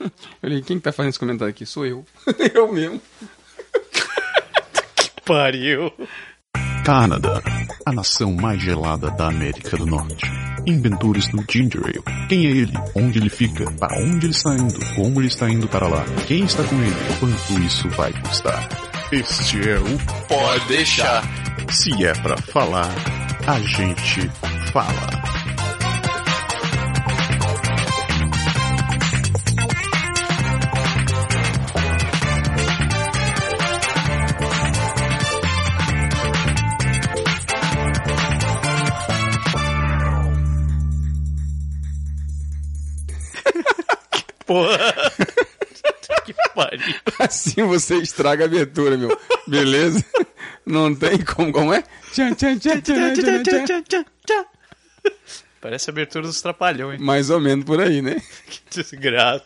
Eu falei, quem que tá fazendo esse comentário aqui? Sou eu. eu mesmo. Pariu. Canadá, a nação mais gelada da América do Norte. Inventores do Ginger Ale. Quem é ele? Onde ele fica? Para onde ele está indo? Como ele está indo para lá? Quem está com ele? Quanto isso vai custar? Este é o Pode deixar. Se é pra falar, a gente fala. Assim você estraga a abertura, meu. Beleza? Não tem como, como é? Tchan, tchan, tchan, tchan, tchan, tchan. Parece a abertura dos Trapalhões. Mais ou menos por aí, né? Que desgraça.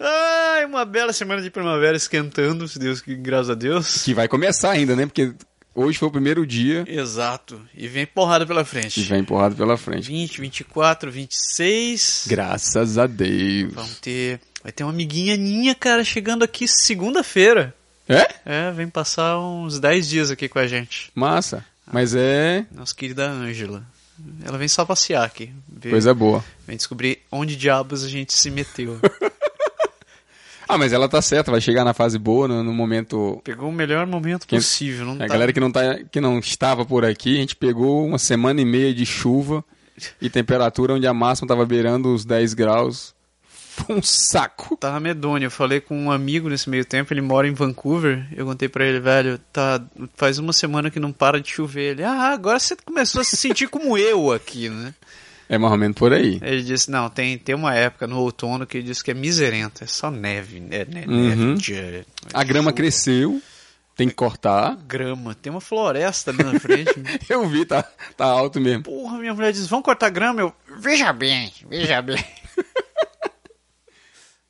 Ai, uma bela semana de primavera esquentando, se Deus, que graças a Deus. Que vai começar ainda, né? Porque hoje foi o primeiro dia Exato. E vem porrada pela frente. e vai empurrado pela frente. 20, 24, 26. Graças a Deus. Vamos ter. Vai ter uma amiguinha minha, cara, chegando aqui segunda-feira. É? É, vem passar uns 10 dias aqui com a gente. Massa. Mas é Nossa querida Ângela. Ela vem só passear aqui. Ver, coisa boa. Vem descobrir onde diabos a gente se meteu. Ah, mas ela tá certa, vai chegar na fase boa, no, no momento. Pegou o melhor momento Quem- possível. Não A tá- galera que não, tá, que não estava por aqui, a gente pegou uma semana e meia de chuva e temperatura onde a máxima tava beirando os 10 graus. Foi um saco. Tava medonho. Eu falei com um amigo nesse meio tempo, ele mora em Vancouver. Eu contei pra ele, velho, tá, faz uma semana que não para de chover. Ele, ah, agora você começou a se sentir como eu aqui, né? É mais ou menos por aí. Ele disse, não, tem, tem uma época no outono que ele disse que é miserenta, é só neve, é, né, Uhum. neve, dia, A grama chuva, cresceu, tem que cortar. Grama, tem uma floresta ali na frente. Eu vi, tá, tá alto mesmo. Porra, minha mulher diz, vamos cortar grama? Eu, veja bem, veja bem.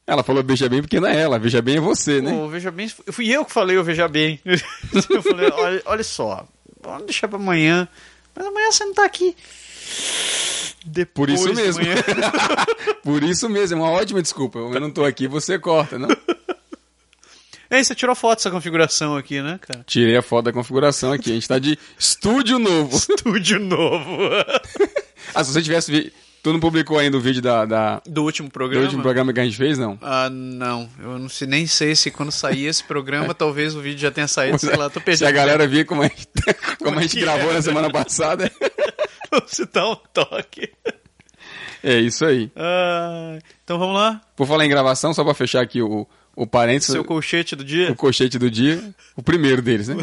Ela falou veja bem porque não é ela, veja bem é você, né? Pô, veja bem, fui eu que falei o veja bem. eu falei, olha, olha só, vamos deixar pra amanhã. Mas amanhã você não tá aqui. Por isso Depois de mesmo. Por isso mesmo, é uma ótima desculpa. Eu não tô aqui, você corta, não? Ei, você tirou foto dessa configuração aqui, né, cara? Tirei a foto da configuração aqui. A gente tá de estúdio novo. Estúdio novo. Ah, se você tivesse. Tu não publicou ainda o vídeo da, da- Do último do programa? último programa que a gente fez, não? Ah, não. Eu não sei, nem sei se quando sair esse programa, talvez o vídeo já tenha saído, sei lá, tô Se perdido. a galera vir como a gente, como a gente gravou é? na semana passada. Se dá um toque. É isso aí. Ah, então vamos lá. Por falar em gravação, só pra fechar aqui o, o parênteses, Seu colchete do dia. o cochete do dia. O primeiro deles, né?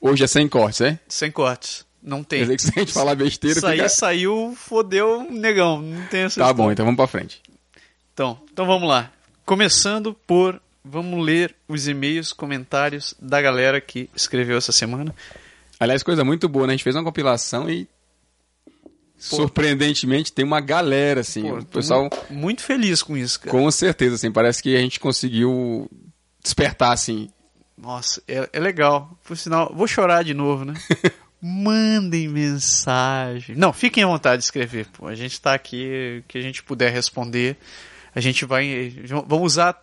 Hoje é sem cortes, é? Sem cortes. Não tem. Quer dizer que se a gente falar besteira, Sair, fica... saiu, fodeu, negão. Não tem essa Tá história. bom, então vamos pra frente. Então, então vamos lá. Começando por. Vamos ler os e-mails, comentários da galera que escreveu essa semana. Aliás, coisa muito boa, né? A gente fez uma compilação e. Surpreendentemente, tem uma galera, assim. Pô, o pessoal, muito, muito feliz com isso, cara. com certeza, assim, parece que a gente conseguiu despertar, assim. Nossa, é, é legal. Por sinal, vou chorar de novo, né? Mandem mensagem. Não, fiquem à vontade de escrever. Pô, a gente tá aqui, o que a gente puder responder. A gente vai. Vamos usar.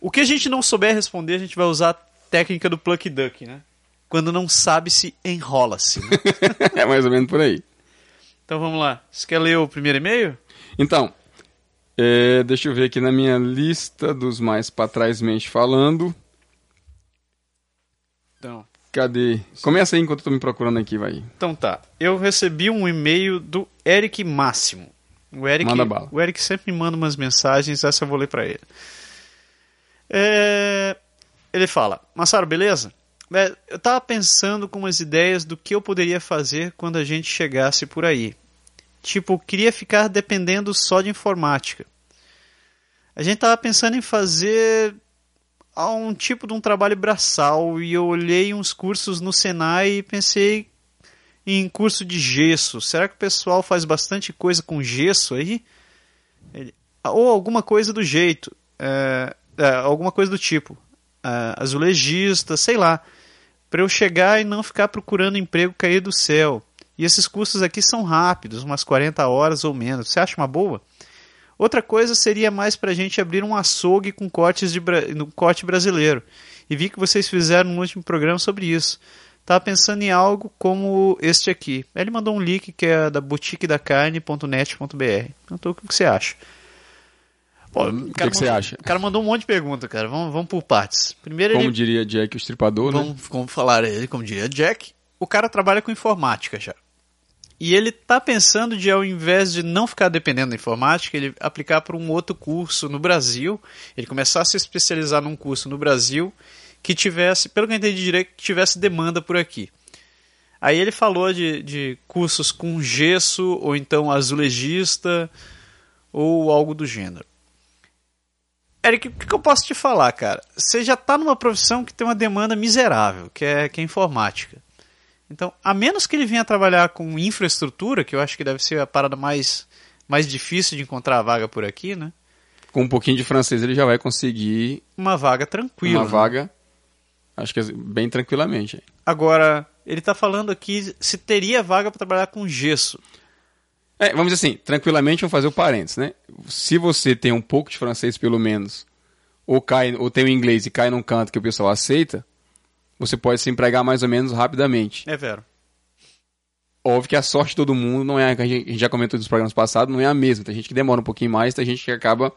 O que a gente não souber responder, a gente vai usar a técnica do Pluck Duck, né? Quando não sabe se enrola-se. Né? é mais ou menos por aí. então vamos lá. Você quer ler o primeiro e-mail? Então, é, deixa eu ver aqui na minha lista dos mais pra trás mente falando. Então. Cadê? Começa aí enquanto eu tô me procurando aqui, vai. Então tá. Eu recebi um e-mail do Eric Máximo. O Eric, Manda bala. o Eric sempre me manda umas mensagens, essa eu vou ler pra ele. É, Ele fala: Massaro, beleza? É, Eu tava pensando com umas ideias do que eu poderia fazer quando a gente chegasse por aí. Tipo, queria ficar dependendo só de informática. A gente tava pensando em fazer a um tipo de um trabalho braçal e eu olhei uns cursos no Senai e pensei em curso de gesso. Será que o pessoal faz bastante coisa com gesso aí? Ou alguma coisa do jeito. é, é, alguma coisa do tipo. é, azulejista, sei lá. Para eu chegar e não ficar procurando emprego cair do céu. E esses cursos aqui são rápidos, umas 40 horas ou menos. Você acha uma boa? Outra coisa seria mais pra gente abrir um açougue com cortes de no corte brasileiro. E vi que vocês fizeram um último programa sobre isso. Tava pensando em algo como este aqui. Ele mandou um link que é da boutiquedacarne.net.br. Então, o que você acha? Pô, O que, que você acha? O cara mandou um monte de pergunta, cara. Vamos, vamos por partes. Primeiro Como ele... diria Jack o Estripador, né? Vamos, vamos falar ele, como diria Jack. O cara trabalha com informática já. E ele tá pensando de, ao invés de não ficar dependendo da informática, ele aplicar para um outro curso no Brasil, ele começar a se especializar num curso no Brasil que tivesse, pelo que eu entendi direito, que tivesse demanda por aqui. Aí ele falou de, de cursos com gesso, ou então azulejista, ou algo do gênero. Eric, o que eu posso te falar, cara? Você já está numa profissão que tem uma demanda miserável, que é, que é informática. Então, a menos que ele venha trabalhar com infraestrutura, que eu acho que deve ser a parada mais, mais difícil de encontrar a vaga por aqui, né? Com um pouquinho de francês ele já vai conseguir Uma vaga tranquila. uma né? vaga, acho que bem tranquilamente. Agora, ele está falando aqui se teria vaga para trabalhar com gesso. É, vamos dizer assim, tranquilamente vamos fazer o parênteses, né? Se você tem um pouco de francês pelo menos, ou cai, ou tem o inglês e cai num canto que o pessoal aceita, você pode se empregar mais ou menos rapidamente. É vero. Óbvio que a sorte de todo mundo não é, a gente a gente já comentou nos programas passados, não é a mesma. Tem gente que demora um pouquinho mais, tem gente que acaba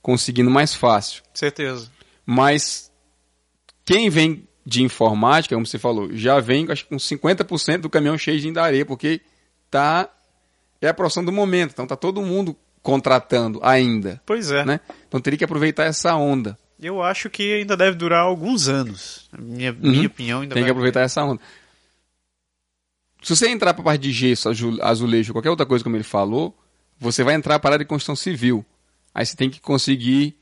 conseguindo mais fácil. Certeza. Mas quem vem de informática, como você falou, já vem acho, que com 50% do caminhão cheio de areia, porque tá é a profissão do momento, então tá todo mundo contratando ainda, Pois é. né? Então teria que aproveitar essa onda. Eu acho que ainda deve durar alguns anos. Minha, minha opinião ainda Tem vai... que aproveitar essa onda. Se você entrar para a parte de gesso, azu- azulejo, qualquer outra coisa como ele falou, você vai entrar para a área de construção civil. Aí você tem que conseguir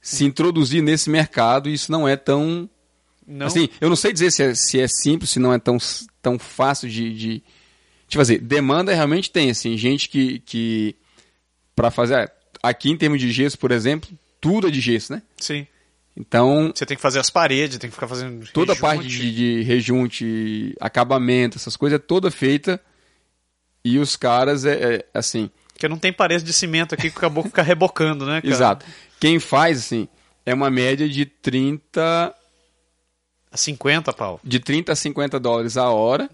se introduzir nesse mercado e isso não é tão Não, Assim, eu não sei dizer se é, se é simples, se não é tão, tão fácil de, de, de fazer. Demanda realmente tem, assim, gente que, que para fazer... ah, Aqui em termos de gesso, por exemplo, tudo é de gesso, né? Sim. Então, Você tem que fazer as paredes, tem que ficar fazendo toda a parte de, de rejunte, acabamento, essas coisas, é toda feita e os caras, é, é, assim... Porque não tem parede de cimento aqui que acabou ficar rebocando, né, cara? Exato. Quem faz, assim, é uma média de 30... A 50 pau. de 30 a 50 dólares a hora.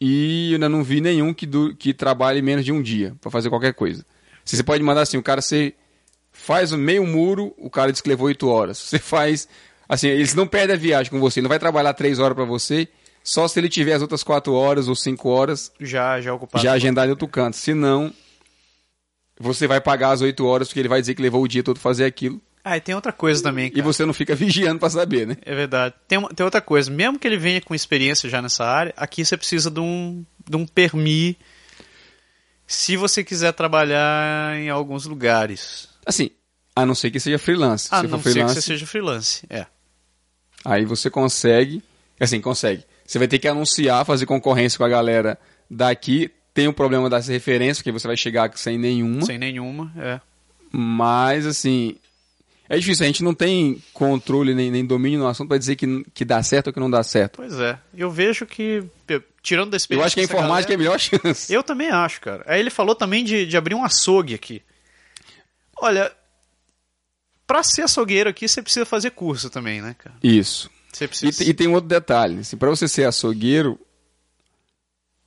E eu ainda não vi nenhum que, du- que trabalhe menos de um dia para fazer qualquer coisa. Você pode mandar assim, o cara você faz o meio muro, o cara diz que levou 8 horas. Você faz. Assim, eles não perdem a viagem com você, ele não vai trabalhar 3 horas para você, só se ele tiver as outras 4 horas ou 5 horas Já, já ocupado. já agendado em outro canto. Se não, você vai pagar as 8 horas, porque ele vai dizer que levou o dia todo fazer aquilo. Ah, e tem outra coisa também, E cara. você não fica vigiando para saber, né? É verdade. Tem, uma- tem outra coisa. Mesmo que ele venha com experiência já nessa área, aqui você precisa de um, de um permi se você quiser trabalhar em alguns lugares. Assim, a não ser que seja freelance. A Se não ser que você seja freelance. É. Aí você consegue, assim, consegue. Você vai ter que anunciar, fazer concorrência com a galera daqui. Tem o problema das referências, porque você vai chegar sem nenhuma. Sem nenhuma. É. Mas, assim, é difícil. A gente não tem controle nem, nem domínio no assunto para dizer que, que dá certo ou que não dá certo. Pois é. Eu vejo que, tirando da Eu experiência. acho que a informática é a galera- melhor chance. Eu também acho, cara. Aí ele falou também de, de abrir um açougue aqui. Olha, pra ser açougueiro aqui, você precisa fazer curso também, né, cara? Isso. Você E, precisa. te- e tem um outro detalhe. Assim, para você ser açougueiro,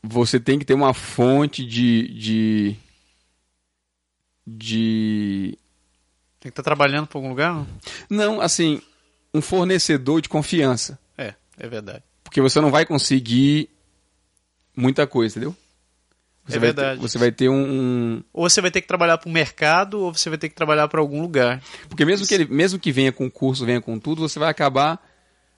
você tem que ter uma fonte de. de. de Tem que estar trabalhando pra algum lugar? Não? Não, assim, um fornecedor de confiança. É, é verdade. Porque você não vai conseguir muita coisa, entendeu? Você É vai verdade. Ter, você vai ter um, Ou você vai ter que trabalhar para o mercado, ou você vai ter que trabalhar para algum lugar. Porque mesmo que, ele, mesmo que venha com curso, venha com tudo, você vai acabar.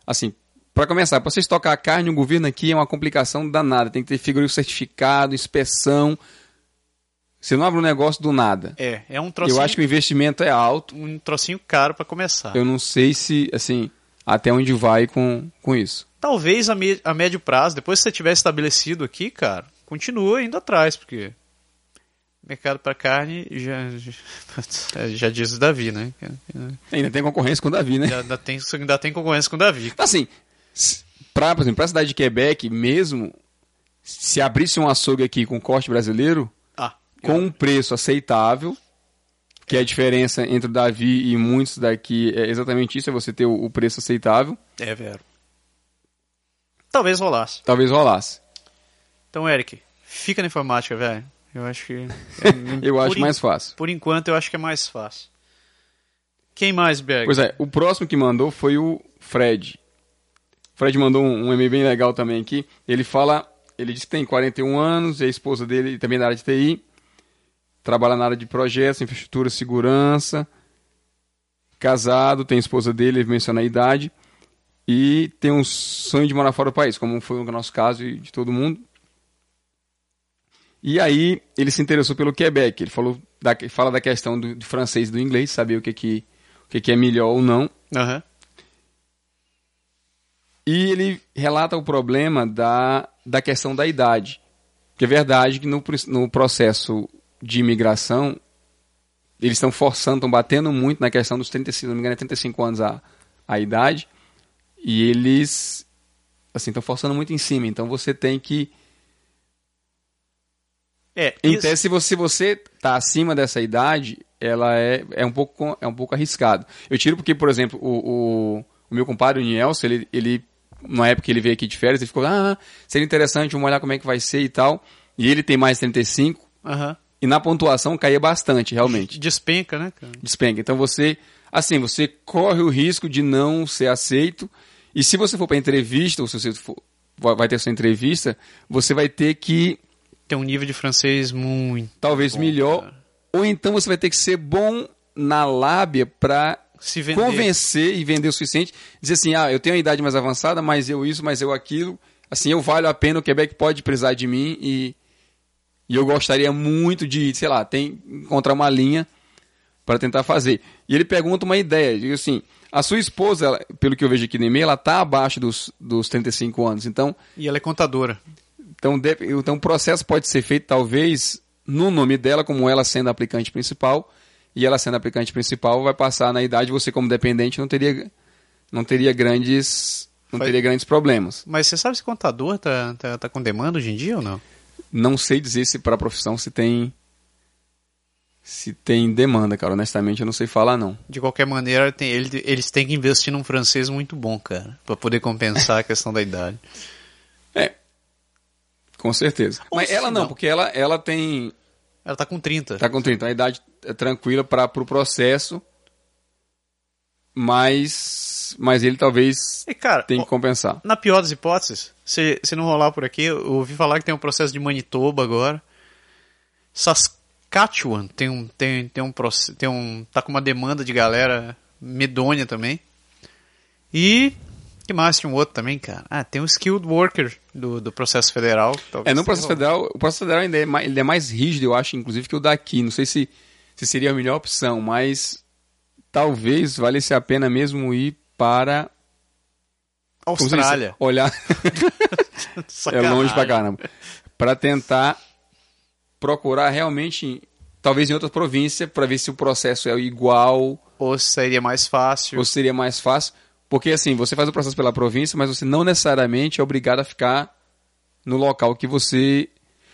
Assim, para começar, para você estocar carne, o governo aqui é uma complicação danada. Tem que ter frigorífico certificado, inspeção. Você não abre um negócio do nada. É, é um trocinho, Eu acho que o investimento é alto. um trocinho caro para começar. Eu não sei se, assim, até onde vai com, com isso. Talvez a, me- a médio prazo, depois que você tiver estabelecido aqui, cara, continua indo atrás, porque mercado para carne já, já, já diz o Davi, né? Ainda tem concorrência com o Davi, né? Já, ainda, tem, ainda tem concorrência com o Davi. Então, assim, pra, por exemplo, pra cidade de Quebec mesmo, se abrisse um açougue aqui com corte brasileiro, Ah, com um preço aceitável, que a diferença entre o Davi e muitos daqui é exatamente isso, é você ter o, o preço aceitável. É, vero. Talvez rolasse. Talvez rolasse. Então, Eric, fica na informática, velho. Eu acho que. Eu por acho en- mais fácil. Por enquanto, eu acho que é mais fácil. Quem mais, Berg? Pois é, o próximo que mandou foi o Fred. O Fred mandou um, um e-mail bem legal também aqui. Ele fala, ele diz que tem 41 anos, e a esposa dele também é da área de TI, trabalha na área de projetos, infraestrutura, segurança, casado, tem a esposa dele, ele menciona a idade, e tem um sonho de morar fora do país, como foi o nosso caso e de todo mundo. E aí ele se interessou pelo Quebec. Ele falou da, fala da questão do, do francês e do inglês, saber o que, que, o que, que é melhor ou não. Aham. E ele relata o problema da, da questão da idade. Que é verdade que no, no processo de imigração, eles estão forçando, estão batendo muito na questão dos 35, se não me engano, é 35 anos a, a idade. E eles assim estão forçando muito em cima. Então você tem que. É, Em isso- tese, se você, você tá acima dessa idade, ela é, é, um pouco, é um pouco arriscado. Eu tiro porque, por exemplo, o, o, o meu compadre, o Nielson, ele, ele, na época que ele veio aqui de férias, ele ficou, ah, seria interessante, vamos olhar como é que vai ser e tal. E ele tem mais 35, Aham. e na pontuação caía bastante, realmente. Despenca, né, cara? Despenca. Então você, assim, você corre o risco de não ser aceito. E se você for para entrevista, ou se você for, vai ter sua entrevista, você vai ter que Tem um nível de francês muito. talvez bom, melhor, cara. ou então você vai ter que ser bom na lábia para Se vender. convencer e vender o suficiente, dizer assim, ah, eu tenho uma idade mais avançada, mas eu isso, mas eu aquilo, assim, eu valho a pena, o Quebec pode precisar de mim e, e eu gostaria muito de, sei lá, tem, encontrar uma linha para tentar fazer. E ele pergunta uma ideia, diz assim, a sua esposa, ela- pelo que eu vejo aqui no e-mail, ela tá abaixo dos, dos 35 anos, então E ela é contadora. Então, então o processo pode ser feito talvez no nome dela, como ela sendo a aplicante principal, e ela sendo a aplicante principal vai passar na idade, você como dependente não teria, não teria grandes não Faz- teria grandes problemas. Mas você sabe se contador tá, tá, tá com demanda hoje em dia ou não? Não sei dizer se para a profissão se tem se tem demanda, cara. Honestamente, eu não sei falar não. De qualquer maneira, tem- ele- eles têm que investir num francês muito bom, cara. Pra poder compensar a questão da idade. Com certeza. Ou Mas ela não, não- porque ela ela tem Ela tá com 30. Tá com 30, a idade é tranquila para o pro processo, mas, mas ele talvez E, cara, tenha ó, que compensar. na pior das hipóteses, se, se não rolar por aqui, eu ouvi falar que tem um processo de Manitoba agora. Saskatchewan tem um, tem, tem um, tem um, tá com uma demanda de galera medonha também. E que mais tinha um outro também, cara? Ah, tem um skilled worker do, do processo federal. É, no processo federal, o processo federal ainda é mais, ele é mais rígido, eu acho, inclusive, que o daqui. Não sei se, se seria a melhor opção, mas talvez valesse a pena mesmo ir para... Austrália. Olhar... é longe pra caramba. Para tentar procurar realmente, talvez em outra província, para ver se o processo é igual Ou seria mais fácil. ou seria mais fácil. Porque assim, você faz o processo pela província, mas você não necessariamente é obrigado a ficar no local que você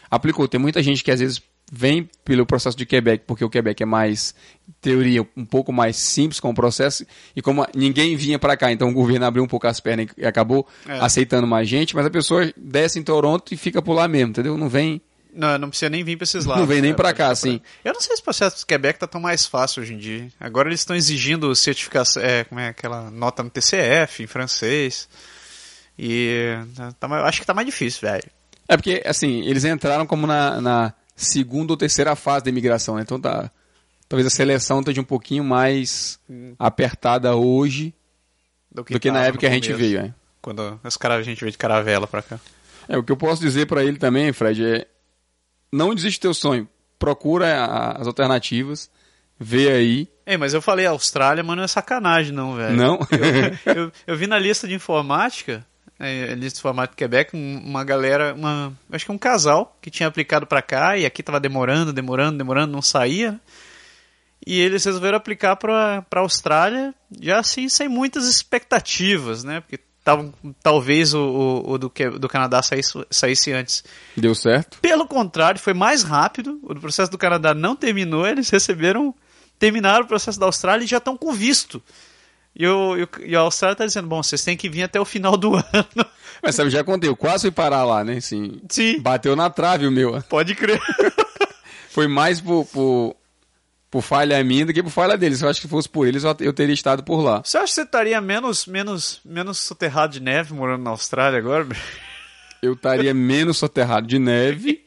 aplicou. Tem muita gente que às vezes vem pelo processo de Quebec, porque o Quebec é mais, em teoria, um pouco mais simples com o processo, e como ninguém vinha para cá, então o governo abriu um pouco as pernas e acabou É. aceitando mais gente, mas a pessoa desce em Toronto e fica por lá mesmo, entendeu? Não vem. Não, não precisa nem vir pra esses lados. Não vem nem né? Pode cá, assim. Eu não sei se o processo do Quebec tá tão mais fácil hoje em dia. Agora eles estão exigindo certificação, é, como é aquela nota no TCF, em francês. E tá- acho que tá mais difícil, velho. É porque, assim, eles entraram como na, na segunda ou terceira fase da imigração, né? Então tá. Talvez a seleção esteja um pouquinho mais apertada hoje do que tava na no época que a gente veio, né? Quando os cara, a gente veio de caravela pra cá. É, o que eu posso dizer pra ele também, Fred, é não desiste do teu sonho. Procura a- as alternativas, vê aí. Ei, mas eu falei Austrália, mas não é sacanagem não, velho. Não? Eu, eu, eu vi na lista de informática, é, lista de informática do Quebec, um- uma galera, uma, acho que um casal que tinha aplicado pra cá e aqui tava demorando, demorando, demorando, não saía. E eles resolveram aplicar pra Austrália, já assim, sem muitas expectativas, né? Porque tavam, talvez o, o, o do, que- do Canadá saísse, saísse antes. Deu certo? Pelo contrário, foi mais rápido. O processo do Canadá não terminou, eles receberam terminaram o processo da Austrália e já estão com visto. E, o, e, o- e a Austrália está dizendo, bom, vocês têm que vir até o final do ano. Mas sabe, já contei, eu quase fui parar lá, né? Assim, Sim, bateu na trave o meu. pode crer. Foi mais por, por, por falha minha do que por falha deles. Eu acho que se fosse por eles, eu teria estado por lá. Você acha que você estaria menos, menos, menos soterrado de neve morando na Austrália agora? Eu estaria menos soterrado de neve,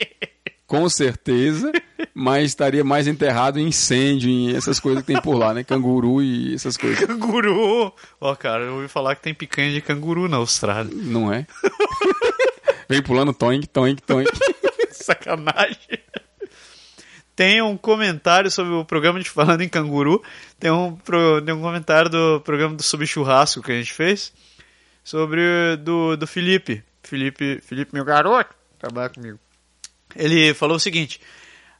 com certeza, mas estaria mais enterrado em incêndio, em essas coisas que tem por lá, né? Canguru e essas coisas. Canguru! Ó, cara, eu ouvi falar que tem picanha de canguru na Austrália. Não é? Vem pulando toink, toink, toink. Sacanagem. Tem um comentário sobre o programa de Falando em Canguru. Tem um, tem um comentário do programa do Sobre Churrasco que a gente fez. Sobre do, do Felipe. Felipe, Felipe, meu garoto, trabalha comigo. Ele falou o seguinte: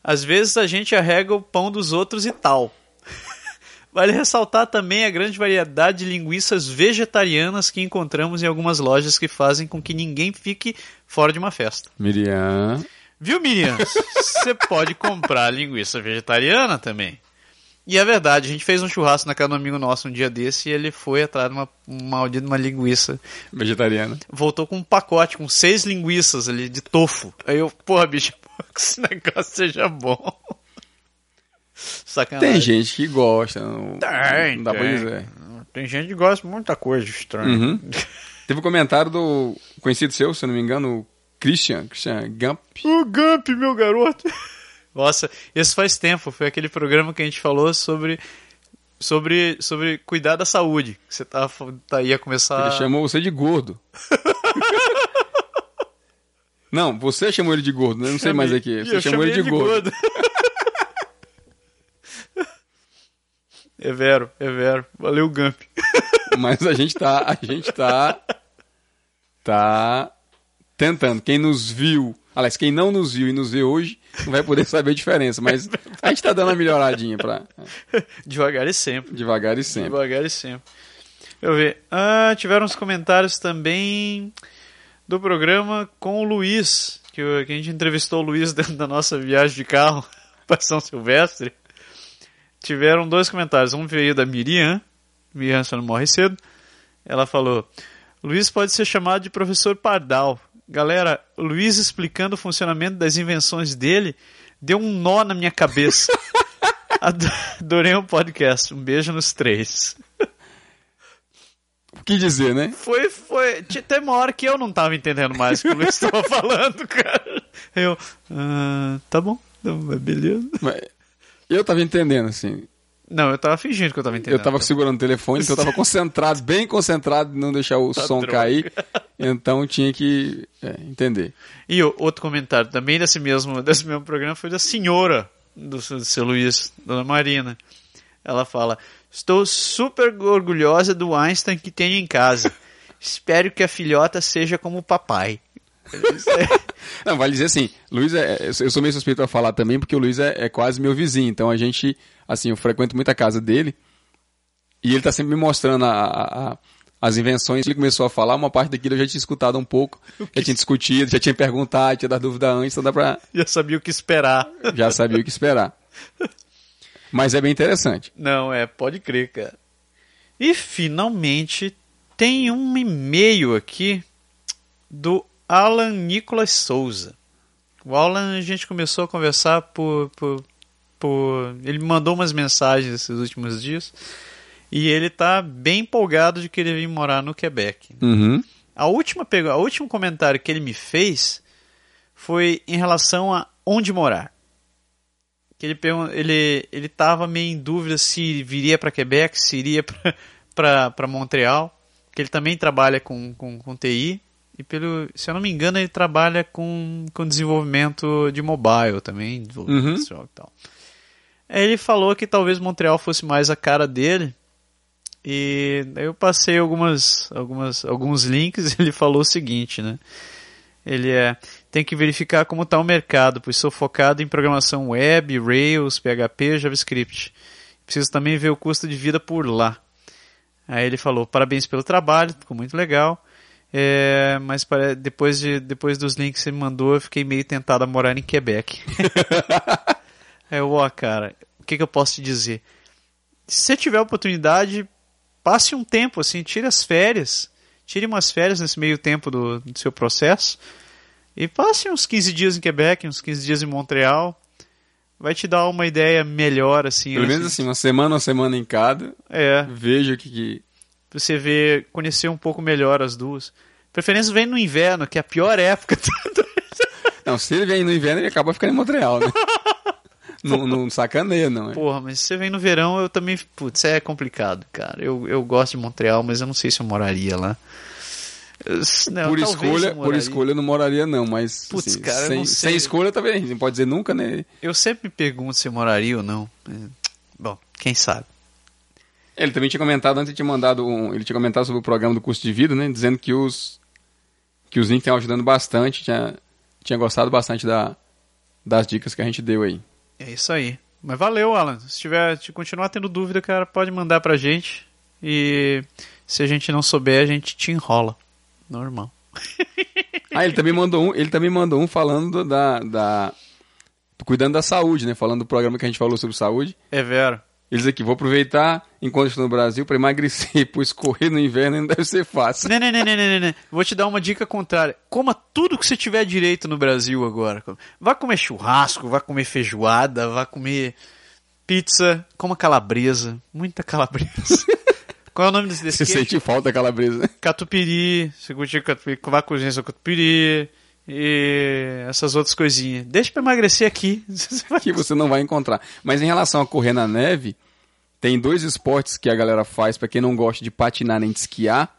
às vezes a gente arrega o pão dos outros e tal. Vale ressaltar também a grande variedade de linguiças vegetarianas que encontramos em algumas lojas que fazem com que ninguém fique fora de uma festa. Miriam. Viu, Miriam? Você pode comprar linguiça vegetariana também. E é verdade, a gente fez um churrasco na casa um amigo nosso um dia desse e ele foi atrás de uma, maldita uma linguiça. Vegetariana. Voltou com um pacote, com seis linguiças ali de tofu. Aí eu, porra, bicho, que esse negócio seja bom. Sacanagem. Tem gente que gosta. Não, Tem, não dá pra tem. dizer. Tem gente que gosta de muita coisa estranha. Uhum. Teve um comentário do conhecido seu, se eu não me engano, o Christian, Christian Gump. O Gump, meu garoto. Nossa, isso faz tempo. Foi aquele programa que a gente falou sobre sobre sobre cuidar da saúde. Você tá, tá ia começar. Ele chamou você de gordo. não, você chamou ele de gordo, né? Não sei mais aqui. Você eu chamou ele de gordo. é vero, é vero. Valeu, Gump. Mas a gente tá, a gente tá tá tentando. Quem nos viu, aliás, quem não nos viu e nos vê hoje, não vai poder saber a diferença, mas a gente tá dando uma melhoradinha para Devagar e sempre. devagar e sempre. Devagar e sempre. Deixa eu ver. Ah, tiveram uns comentários também do programa com o Luiz, que a gente entrevistou o Luiz dentro da nossa viagem de carro para São Silvestre. Tiveram dois comentários. Um veio da Miriam, Miriam só não morre cedo. Ela falou: Luiz pode ser chamado de professor Pardal. Galera, o Luiz explicando o funcionamento das invenções dele deu um nó na minha cabeça. Ado- Adorei o podcast. Um beijo nos três. O que dizer, né? Foi, foi. Tinha até uma hora que eu não tava entendendo mais o que o Luiz estava falando, cara. Eu. "Ah, tá bom, tá bom, beleza. Mas eu tava entendendo, assim. Não, eu tava fingindo que eu tava entendendo. Eu tava segurando o telefone, então eu tava concentrado, bem concentrado em não deixar o Tá som droga. cair. Então tinha que é, entender. E o outro comentário também desse mesmo, desse mesmo programa foi da senhora do, do seu Luiz, Dona Marina. Ela fala: Estou super orgulhosa do Einstein que tenho em casa. Espero que a filhota seja como o papai. É- Não, vale dizer assim, Luiz é, eu sou meio suspeito pra falar também, porque o Luiz é, é quase meu vizinho, então a gente, assim, eu frequento muito a casa dele, e ele tá sempre me mostrando a- a- a- as invenções, ele começou a falar, uma parte daquilo eu já tinha escutado um pouco, já tinha discutido, já tinha perguntado, tinha dado dúvida antes, então dá pra, Já sabia o que esperar. já sabia o que esperar. Mas é bem interessante. Não, é, pode crer, cara. E finalmente tem um e-mail aqui do Alan Nicolas Souza. O Alan a gente começou a conversar por, por, por. Ele me mandou umas mensagens esses últimos dias. E ele tá bem empolgado de querer vir morar no Quebec. Uhum. A última a último comentário que ele me fez foi em relação a onde morar. Que ele ele ele estava meio em dúvida se viria para Quebec, se iria para Montreal, que ele também trabalha com, com, com TI e pelo, se eu não me engano, ele trabalha com, com desenvolvimento de mobile também, desenvolvimento Uhum. industrial e tal. Aí ele falou que talvez Montreal fosse mais a cara dele. E eu passei algumas, algumas, alguns links e ele falou o seguinte, né? Ele é tem que verificar como está o mercado, pois sou focado em programação web, Rails, PHP, JavaScript. Preciso também ver o custo de vida por lá. Aí ele falou parabéns pelo trabalho, ficou muito legal. É, mas depois, de, depois dos links que você me mandou, eu fiquei meio tentado a morar em Quebec. Eu, ó, cara, o que, que eu posso te dizer? se você tiver oportunidade, passe um tempo, assim, tire as férias. Tire umas férias nesse meio tempo do, do seu processo. E passe uns 15 dias em Quebec, uns 15 dias em Montreal. Vai te dar uma ideia melhor, assim. Pelo menos assim, uma semana, uma semana em cada. É, Veja o que, que. Pra você ver, conhecer um pouco melhor as duas. Preferência vem no inverno, que é a pior época. Não, se ele vem no inverno, ele acaba ficando em Montreal, né? não, não sacaneia, não. É? Porra, mas se você vem no verão, eu também. Putz, é complicado, cara. Eu, eu gosto de Montreal, mas eu não sei se eu moraria lá. Eu- não, por, escolha, eu por escolha, eu não moraria, não, mas. Putz, assim, cara, sem, sem escolha também. Não pode dizer nunca, né? Eu sempre me pergunto se eu moraria ou não. Bom, quem sabe? Ele também tinha comentado, antes de ter mandado um, ele tinha comentado sobre o programa do custo de vida, né? Dizendo que os que os links estão ajudando bastante, tinha, tinha gostado bastante da, das dicas que a gente deu aí. É isso aí. Mas valeu, Alan. Se tiver, se continuar tendo dúvida, cara, pode mandar pra gente. E se a gente não souber, a gente te enrola. Normal. Ah, ele também mandou um, ele também mandou um falando da, da cuidando da saúde, né? Falando do programa que a gente falou sobre saúde. É vero. Eles aqui, vou aproveitar enquanto estou no Brasil para emagrecer, pois correr no inverno não deve ser fácil. Né, né, né, né, né. Vou te dar uma dica contrária. Coma tudo que você tiver direito no Brasil agora. Vá comer churrasco, vá comer feijoada, vá comer pizza, coma calabresa. Muita calabresa. Qual é o nome desse, desse Você sente falta calabresa. Catupiry. Você curtir catupiry, vá cozinhar seu catupiry. E essas outras coisinhas. Deixa pra emagrecer aqui. Que você não vai encontrar. Mas em relação a correr na neve, tem dois esportes que a galera faz para quem não gosta de patinar nem de esquiar,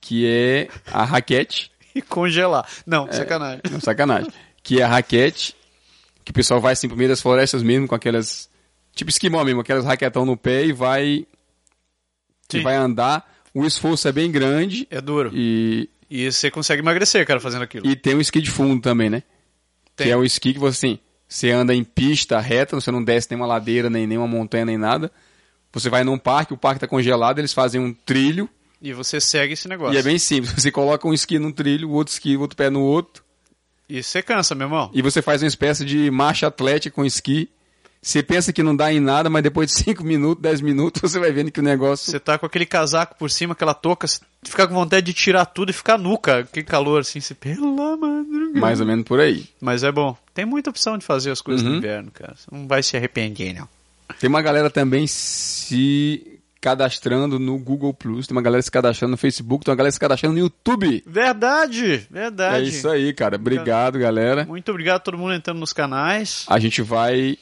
que é a raquete, E congelar. Não, sacanagem. não sacanagem, que é a raquete, que o pessoal vai assim pro meio das florestas mesmo com aquelas tipo esquimó mesmo, aquelas raquetão no pé e vai e Sim. vai andar. O esforço é bem grande É duro. e, E você consegue emagrecer, cara, fazendo aquilo. e tem o esqui de fundo também, né? Tem. Que é o esqui que você assim, você anda em pista reta, você não desce nenhuma ladeira, nem nenhuma montanha, nem nada. Você vai num parque, o parque tá congelado, eles fazem um trilho E você segue esse negócio. e é bem simples. Você coloca um esqui num trilho, o outro esqui, o outro pé no outro, E você cansa, meu irmão. e você faz uma espécie de marcha atlética com esqui. Você pensa que não dá em nada, mas depois de 5 minutos, 10 minutos, você vai vendo que o negócio. Você tá com aquele casaco por cima, aquela touca, você fica com vontade de tirar tudo e ficar nu, cara. Que calor, assim, você... Pela madrugada. Mais ou menos por aí. Mas é bom. Tem muita opção de fazer as coisas Uhum. no inverno, cara. Você não vai se arrepender, não. Tem uma galera também se cadastrando no Google Plus, tem uma galera se cadastrando no Facebook, tem uma galera se cadastrando no YouTube. Verdade, É verdade. isso aí, cara. Obrigado, galera. Muito obrigado a todo mundo entrando nos canais. A gente vai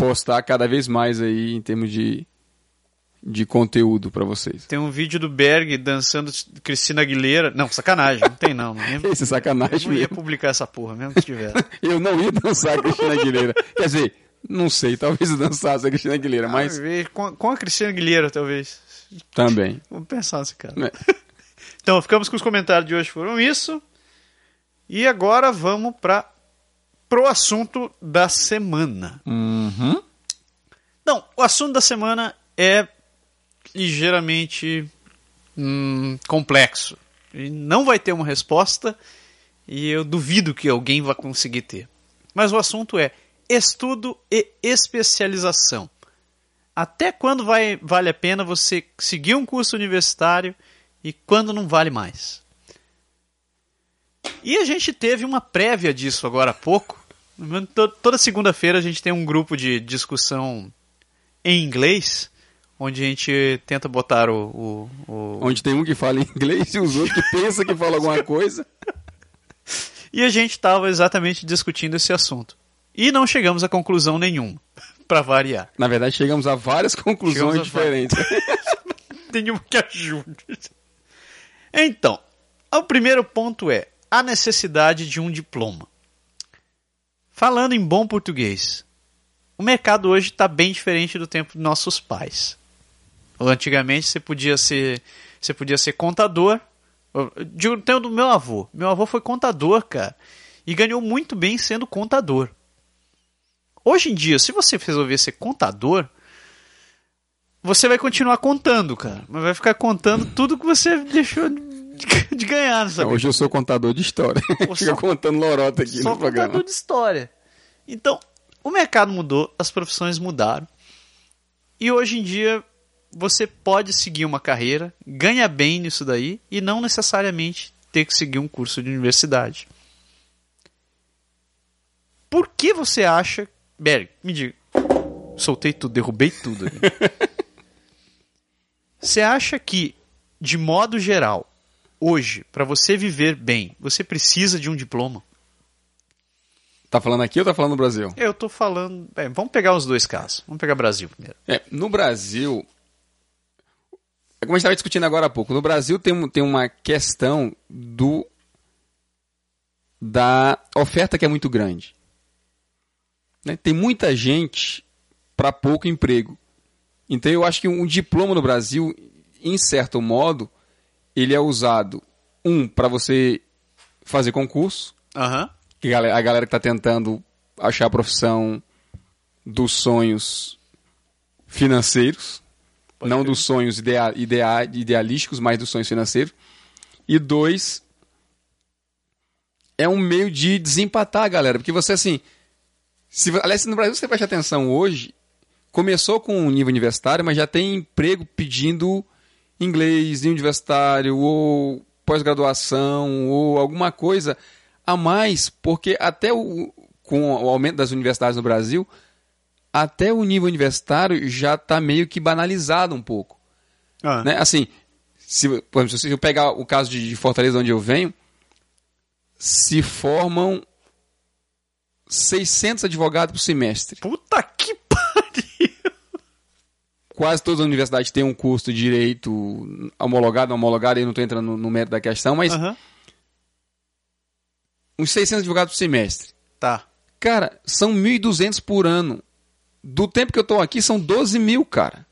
postar cada vez mais aí em termos de, de conteúdo pra vocês. Tem um vídeo do Berg dançando Cristina Aguilera. Não, sacanagem, não tem não. não. Esse é sacanagem Eu não ia publicar essa porra, mesmo se tiver. Eu não ia dançar Cristina Aguilera. Quer dizer, não sei, talvez dançasse a Cristina Aguilera, mas Ah, com, com a Cristina Aguilera, talvez. também. Vamos pensar nesse cara. né? Então, ficamos com os comentários de hoje, foram isso. E agora vamos para pro assunto da semana. Uhum. Não, o assunto da semana é ligeiramente hum, complexo. E não vai ter uma resposta e eu duvido que alguém vá conseguir ter. Mas o assunto é estudo e especialização. Até quando vai, vale a pena você seguir um curso universitário e quando não vale mais? E a gente teve uma prévia disso agora há pouco. To- Toda segunda-feira a gente tem um grupo de discussão em inglês, onde a gente tenta botar o. o, o- Onde tem um que fala inglês e os outros que pensam que fala alguma coisa. E a gente estava exatamente discutindo esse assunto. E não chegamos a conclusão nenhuma, para variar. Na verdade, chegamos a várias conclusões a diferentes. Nenhuma que ajude. Então, o primeiro ponto é a necessidade de um diploma. Falando em bom português, o mercado hoje está bem diferente do tempo dos nossos pais. Antigamente você podia ser, você podia ser contador. Eu Digo o tempo do meu avô. Meu avô foi contador, cara, e ganhou muito bem sendo contador. Hoje em dia, se você resolver ser contador, você vai continuar contando, cara. Mas vai ficar contando tudo que você deixou de, de ganhar, sabe? Hoje eu sou contador de história. Fica contando lorota aqui no programa. contador de história. Então, o mercado mudou, as profissões mudaram. E hoje em dia você pode seguir uma carreira, ganha bem nisso daí e não necessariamente ter que seguir um curso de universidade. Por que você acha. Berg, me diga. Soltei tudo, derrubei tudo. você acha que, de modo geral, hoje, para você viver bem, você precisa de um diploma? Tá falando aqui ou tá falando no Brasil? Eu tô falando. bem, vamos pegar os dois casos. Vamos pegar Brasil primeiro. É, no Brasil, é como a gente estava discutindo agora há pouco, no Brasil tem, tem uma questão do da oferta que é muito grande. Né? Tem muita gente para pouco emprego. Então eu acho que um diploma no Brasil, em certo modo, ele é usado um para você fazer concurso, Aham. que a galera, que está tentando achar a profissão dos sonhos financeiros, não dos sonhos idea, idea- idealísticos, mas dos sonhos financeiros. E dois, é um meio de desempatar a galera, porque você assim, se, aliás, no Brasil você presta atenção hoje, começou com um nível universitário, mas já tem emprego pedindo inglês, universitário, ou pós-graduação, ou alguma coisa a mais, porque até o, com o aumento das universidades no Brasil, até o nível universitário já está meio que banalizado um pouco. Ah. Né? Assim, se, por exemplo, se eu pegar o caso de, de Fortaleza, onde eu venho, se formam 600 advogados por semestre. Puta que! Quase todas as universidades têm um curso de direito homologado, não homologado, aí eu não estou entrando no, no mérito da questão, mas Aham. uns 600 advogados por semestre. Tá. Cara, são 1.200 por ano. Do tempo que eu tô aqui, são 12 mil, cara.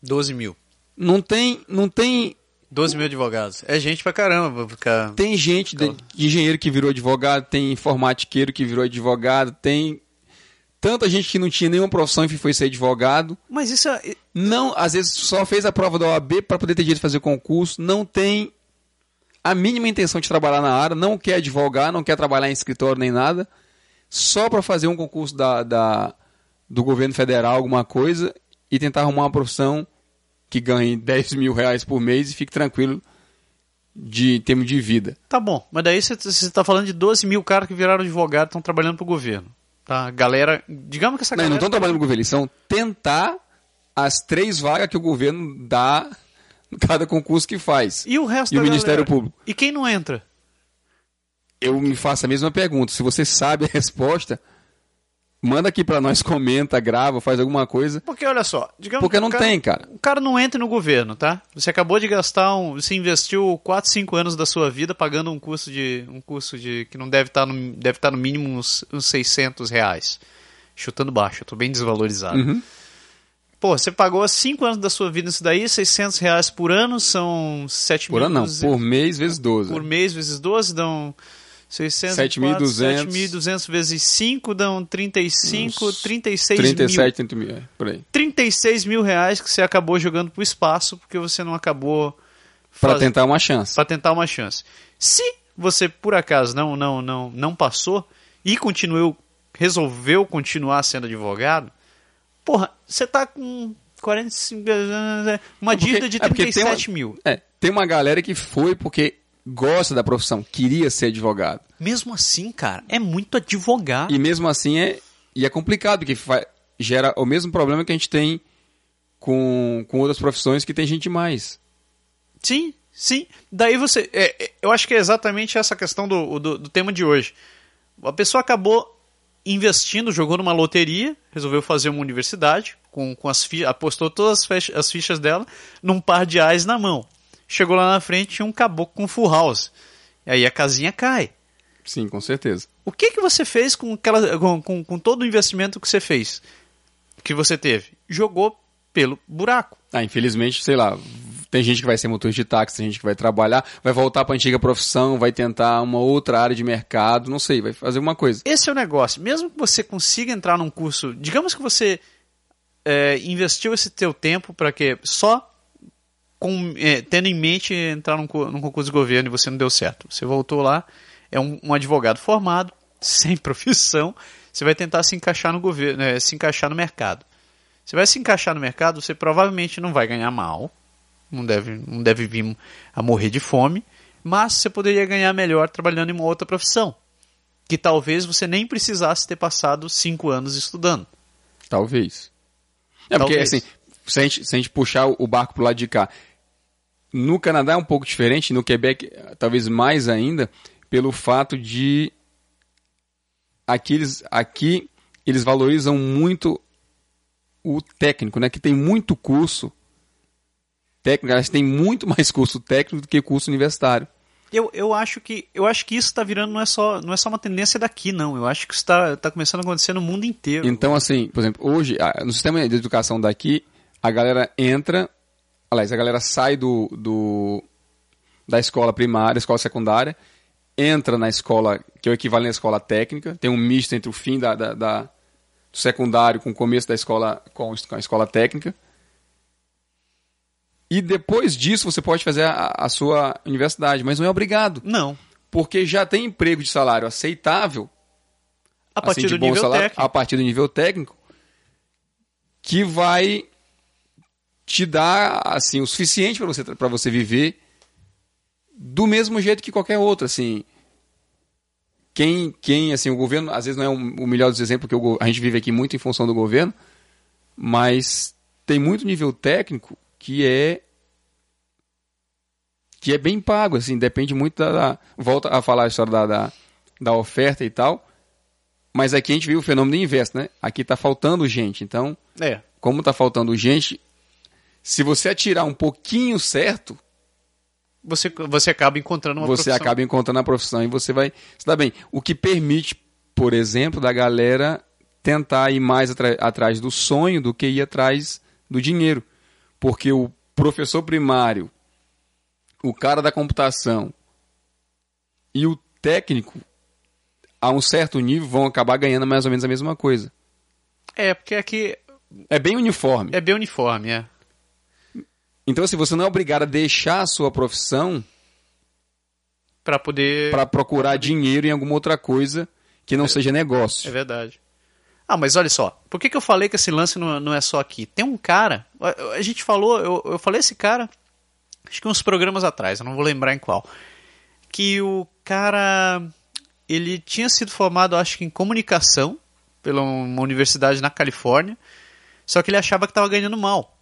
12 mil. Não tem, não tem, 12 mil advogados. É gente pra caramba pra ficar. tem gente, de, engenheiro que virou advogado, tem informatiqueiro que virou advogado, tem tanta gente que não tinha nenhuma profissão e foi ser advogado. Mas isso é. Não, às vezes só fez a prova da OAB para poder ter direito de fazer concurso, não tem a mínima intenção de trabalhar na área, não quer advogar, não quer trabalhar em escritório nem nada, só para fazer um concurso da, da- do governo federal, alguma coisa, e tentar arrumar uma profissão que ganhe 10 mil reais por mês e fique tranquilo de termos de vida. Tá bom, mas daí você- você tá falando de 12 mil caras que viraram advogado estão trabalhando pro governo. Tá? Galera. Digamos que essa Não, galera. não estão trabalhando no governo, eles são tentar as três vagas que o governo dá em cada concurso que faz. E o resto E o Ministério galera? Público? E quem não entra? Eu me faço a mesma pergunta. Se você sabe a resposta, manda aqui pra nós, comenta, grava, faz alguma coisa. Porque olha só, digamos Porque que não cara, tem, cara. O cara não entra no governo, tá? Você acabou de gastar um, você investiu 4, 5 anos da sua vida pagando um curso de um curso de que não deve estar no deve estar no mínimo uns, uns 600 reais. Chutando baixo, eu tô bem desvalorizado. Uhum. Pô, você pagou 5 anos da sua vida nisso daí, 600 reais por ano são 7 Por ano não, por mês vezes 12. por mês vezes 12 dão 600, 7.200. 7.200 vezes 5 dão 35, 36 mil. 37, 30 mil, é, por aí. 36 mil reais que você acabou jogando pro espaço porque você não acabou Pra faz- tentar uma chance. pra tentar uma chance. Se você por acaso não não não não passou e continuou resolveu continuar sendo advogado, porra, você tá com 45 uma Porque- dívida de é porque tem 37 uma- mil. É, tem uma galera que foi porque gosta da profissão, queria ser advogado. Mesmo assim, cara, é muito advogado. E mesmo assim é, e é complicado, porque gera o mesmo problema que a gente tem com, com outras profissões que tem gente mais. Sim, sim. Daí você. é, é, eu acho que é exatamente essa questão do, do, do tema de hoje. A pessoa acabou investindo, jogou numa loteria, resolveu fazer uma universidade, com, com as fi- apostou todas as, fech- as fichas dela num par de ais na mão. Chegou lá na frente tinha um caboclo com full house. E aí a casinha cai. Sim, com certeza. O que, que você fez com, aquela, com, com, com todo o investimento que você fez? Que você teve? Jogou pelo buraco. Ah, infelizmente, sei lá, tem gente que vai ser motorista de táxi, tem gente que vai trabalhar, vai voltar para a antiga profissão, vai tentar uma outra área de mercado, não sei, vai fazer uma coisa. Esse é o negócio. Mesmo que você consiga entrar num curso, digamos que você é, investiu esse teu tempo para que só com, é, tendo em mente entrar num, num concurso de governo e você não deu certo. Você voltou lá, é um, um advogado formado, sem profissão, você vai tentar se encaixar no governo, é, se encaixar no mercado. Você vai se encaixar no mercado, você provavelmente não vai ganhar mal, não deve, não deve vir a morrer de fome, mas você poderia ganhar melhor trabalhando em uma outra profissão, que talvez você nem precisasse ter passado cinco anos estudando. Talvez. É porque, Talvez. assim, se a, gente, se a gente puxar o barco pro lado de cá, no Canadá é um pouco diferente, no Quebec talvez mais ainda, pelo fato de aqui eles, aqui eles valorizam muito o técnico, né? Que tem muito curso técnico, elas têm muito mais curso técnico do que curso universitário. Eu, eu acho que eu acho que isso está virando não é só não é só uma tendência daqui não. Eu acho que isso está tá começando a acontecer no mundo inteiro. Então, assim, por exemplo, hoje, no sistema de educação daqui, a galera entra, aliás, a galera sai do, do da escola primária, escola secundária, entra na escola, que é o equivalente à escola técnica, tem um misto entre o fim da, da, da- do secundário com o começo da escola, com a escola técnica. E depois disso você pode fazer a, a sua universidade, mas não é obrigado, Não. porque já tem emprego de salário aceitável A assim, partir de do nível salário, técnico. a partir do nível técnico, que vai te dar assim o suficiente para você para você viver do mesmo jeito que qualquer outro, assim. Quem, quem, assim, o governo, às vezes não é um- o melhor dos exemplos, go- a gente vive aqui muito em função do governo, mas tem muito nível técnico que é que é bem pago, assim, depende muito da, da- volta a falar a história da, da, da oferta e tal, mas aqui a gente viu o fenômeno inverso, né? Aqui tá faltando gente, então, É. como tá faltando gente, se você atirar um pouquinho certo, Você, você acaba encontrando uma você profissão. acaba encontrando a profissão e você vai se dar bem. O que permite, por exemplo, da galera tentar ir mais atrás do sonho do que ir atrás do dinheiro. Porque o professor primário, o cara da computação e o técnico, a um certo nível, vão acabar ganhando mais ou menos a mesma coisa. É, porque aqui É bem uniforme. é bem uniforme, é. Então, assim, você não é obrigado a deixar a sua profissão Pra poder. para procurar dinheiro em alguma outra coisa que não seja negócio. É verdade. Ah, mas olha só, por que, que eu falei que esse lance não, não é só aqui? Tem um cara, a, a gente falou, eu, eu falei esse cara, acho que uns programas atrás, eu não vou lembrar em qual, que o cara, ele tinha sido formado, acho que em comunicação, pela uma universidade na Califórnia, só que ele achava que estava ganhando mal.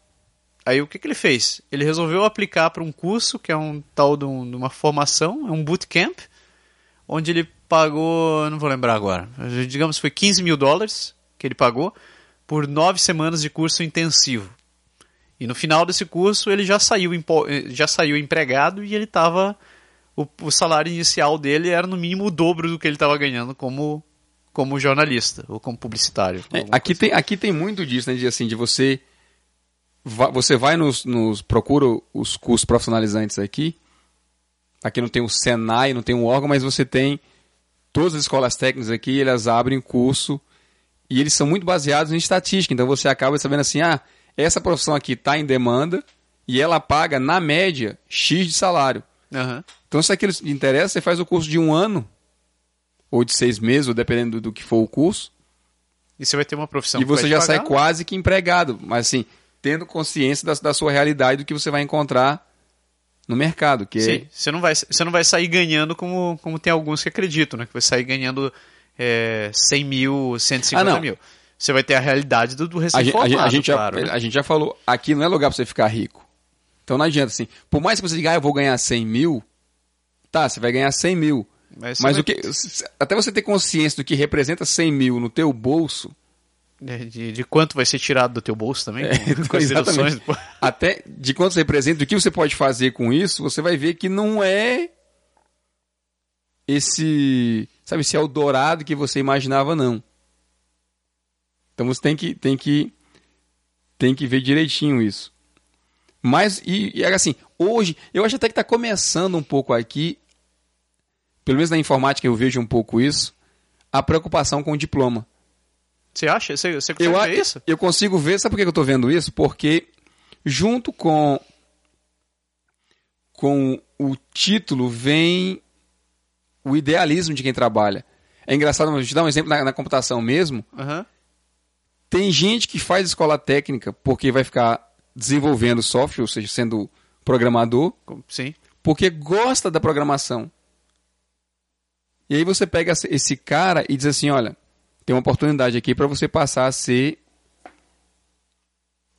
Aí o que, que ele fez? Ele resolveu aplicar para um curso, que é um tal de, um- de uma formação, é um bootcamp, onde ele pagou, não vou lembrar agora, digamos que foi 15 mil dólares que ele pagou por nove semanas de curso intensivo. E no final desse curso ele já saiu, já saiu empregado e ele estava. O, o salário inicial dele era no mínimo o dobro do que ele estava ganhando como, como jornalista ou como publicitário. É, aqui, tem, aqui tem muito disso, né? De, assim, de você. Você vai nos, nos. procura os cursos profissionalizantes aqui. Aqui não tem o Senai, não tem um órgão, mas você tem. Todas as escolas técnicas aqui, elas abrem curso. E eles são muito baseados em estatística. Então você acaba sabendo assim: ah, essa profissão aqui está em demanda. E ela paga, na média, X de salário. Aham. Então, se aquilo te interessa, você faz o curso de um ano. Ou de seis meses, ou dependendo do, do que for o curso. E você vai ter uma profissão E você já pagar. sai quase que empregado, mas assim, tendo consciência da, da sua realidade do que você vai encontrar no mercado, que Sim, você não vai, você não vai sair ganhando como, como tem alguns que acreditam, né? Que vai sair ganhando é, 100 mil, 150 Ah, mil. Você vai ter a realidade do, do a, a, recém-formado, gente, a, gente já, claro. né? a gente já falou, aqui não é lugar para você ficar rico. Então não adianta assim, por mais que você diga, ah, eu vou ganhar 100 mil, tá, você vai ganhar 100 mil. Mas Mas vai- o que, até você ter consciência do que representa 100 mil no teu bolso, De, de- de quanto vai ser tirado do teu bolso também? É, exatamente. até de quanto você representa, do que você pode fazer com isso, você vai ver que não é esse, sabe, esse Eldorado que você imaginava, não. Então você tem que, tem que, tem que ver direitinho isso. Mas, e, e assim, hoje, eu acho até que está começando um pouco aqui, pelo menos na informática eu vejo um pouco isso, a preocupação com o diploma. Você acha? Você, você Eu, consegue a- ver isso? eu consigo ver, sabe por que eu estou vendo isso? Porque junto com com o título vem o idealismo de quem trabalha. É engraçado, vou te dar um exemplo na, na computação mesmo. Aham. Tem gente que faz escola técnica porque vai ficar desenvolvendo software, ou seja, sendo programador, Sim. porque gosta da programação. E aí você pega esse cara e diz assim, olha, tem uma oportunidade aqui para você passar a ser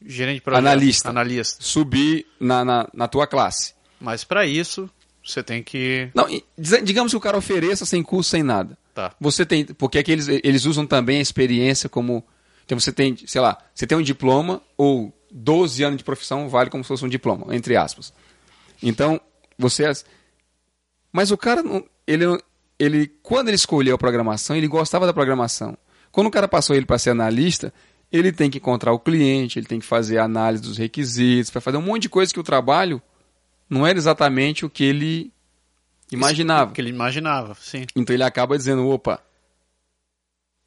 Gerente de projeto. Analista. Analista. subir na, na, na tua classe. Mas para isso, você tem que. Não, digamos que o cara ofereça sem curso, sem nada. Tá. Você tem, porque aqui eles, eles usam também a experiência como, então você tem, sei lá, você tem um diploma ou 12 anos de profissão vale como se fosse um diploma, entre aspas. Então, você, as- mas o cara, não- ele, não- ele, quando ele escolheu a programação, ele gostava da programação. Quando o cara passou ele para ser analista, ele tem que encontrar o cliente, ele tem que fazer a análise dos requisitos, vai fazer um monte de coisa que o trabalho não era exatamente o que ele imaginava. Que ele imaginava, sim. Então ele acaba dizendo, opa,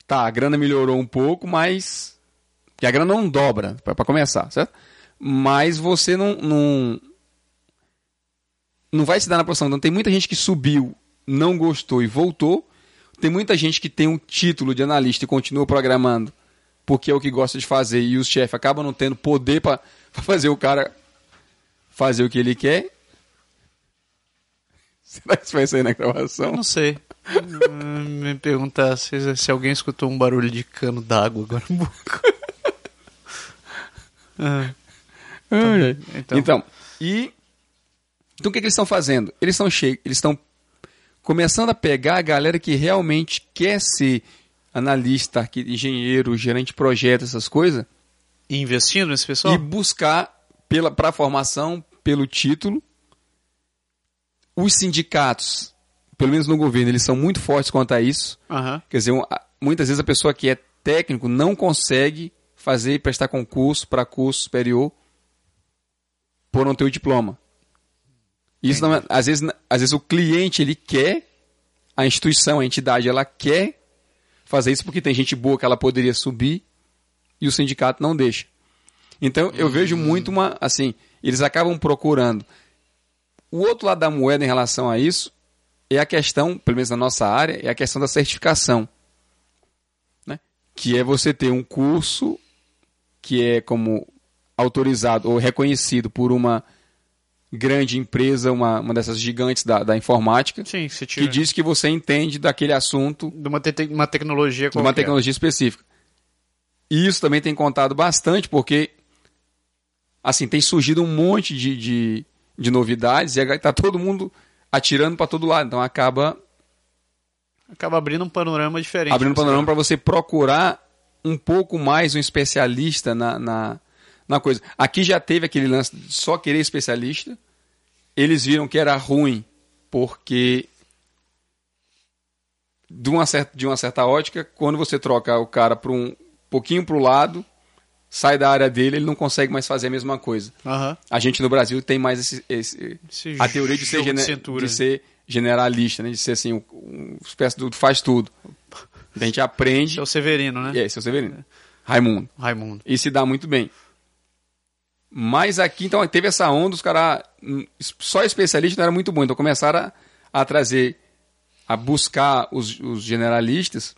tá, a grana melhorou um pouco, mas... Que a grana não dobra, para começar, certo? Mas você não, não... Não vai se dar na posição. Então tem muita gente que subiu, não gostou e voltou. Tem muita gente que tem um título de analista e continua programando porque é o que gosta de fazer e os chefes acabam não tendo poder para fazer o cara fazer o que ele quer. Será que isso vai sair na gravação? Eu não sei. Me perguntar se, se alguém escutou um barulho de cano d'água agora no boca. Ah, Então, então, e então o que, que eles estão fazendo? Eles estão cheios, eles estão começando a pegar a galera que realmente quer ser analista, engenheiro, gerente de projeto, essas coisas, investindo nesse pessoal? e buscar para a formação, pelo título. Os sindicatos, pelo menos no governo, eles são muito fortes quanto a isso. Aham. Quer dizer, muitas vezes a pessoa que é técnico não consegue fazer prestar concurso para curso superior por não ter o diploma. Isso não é- às vezes, às vezes o cliente ele quer, a instituição, a entidade, ela quer fazer isso porque tem gente boa que ela poderia subir e o sindicato não deixa. Então eu vejo muito uma assim, eles acabam procurando. O outro lado da moeda em relação a isso é a questão, pelo menos na nossa área, é a questão da certificação. Né? Que é você ter um curso que é como autorizado ou reconhecido por uma grande empresa, uma, uma dessas gigantes da, da informática, Sim, que diz que você entende daquele assunto de uma, te- uma tecnologia de uma qualquer. tecnologia específica. E isso também tem contado bastante, porque assim, tem surgido um monte de, de, de novidades e está todo mundo atirando para todo lado. Então acaba Acaba abrindo um panorama diferente. abrindo você. panorama para você procurar um pouco mais um especialista na, na, na coisa. Aqui já teve aquele lance de só querer especialista. Eles viram que era ruim, porque de uma certa, de uma certa ótica, quando você troca o cara para um pouquinho para o lado, sai da área dele, ele não consegue mais fazer a mesma coisa. Aham. A gente no Brasil tem mais esse, esse- Esse a teoria de ser, de de ser generalista, né? de ser assim, um, um espécie do faz tudo. A gente aprende. É o Severino, né? É, seu Severino. Raimundo. Raimundo. E se dá muito bem. Mas aqui, então, teve essa onda, os caras. hum, Só especialista não era muito bom. Então começaram a, a trazer, a buscar os, os generalistas.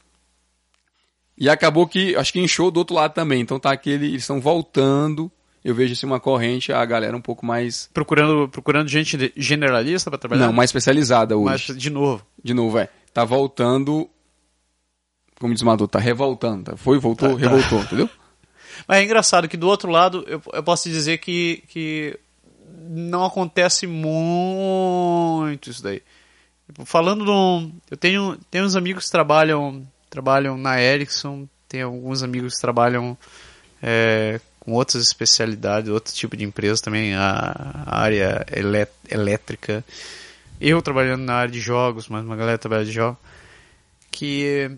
E acabou que, acho que inchou do outro lado também. Então tá aquele. Eles estão voltando. Eu vejo assim uma corrente, a galera um pouco mais. Procurando, procurando gente generalista para trabalhar? Não, mais especializada hoje. Mas, de novo. De novo, é. Tá voltando. Como diz o Maduro, tá revoltando. Tá? Foi, voltou, Tá, tá. revoltou, entendeu? Mas é engraçado que do outro lado, eu, eu posso dizer que, que não acontece muito isso daí. Tipo, Falando um, Eu tenho, tenho uns amigos que trabalham, trabalham na Ericsson, tem alguns amigos que trabalham é, com outras especialidades, outro tipo de empresa também, a, a área elé- elétrica. Eu trabalhando na área de jogos, mas uma galera trabalha de jogos. Que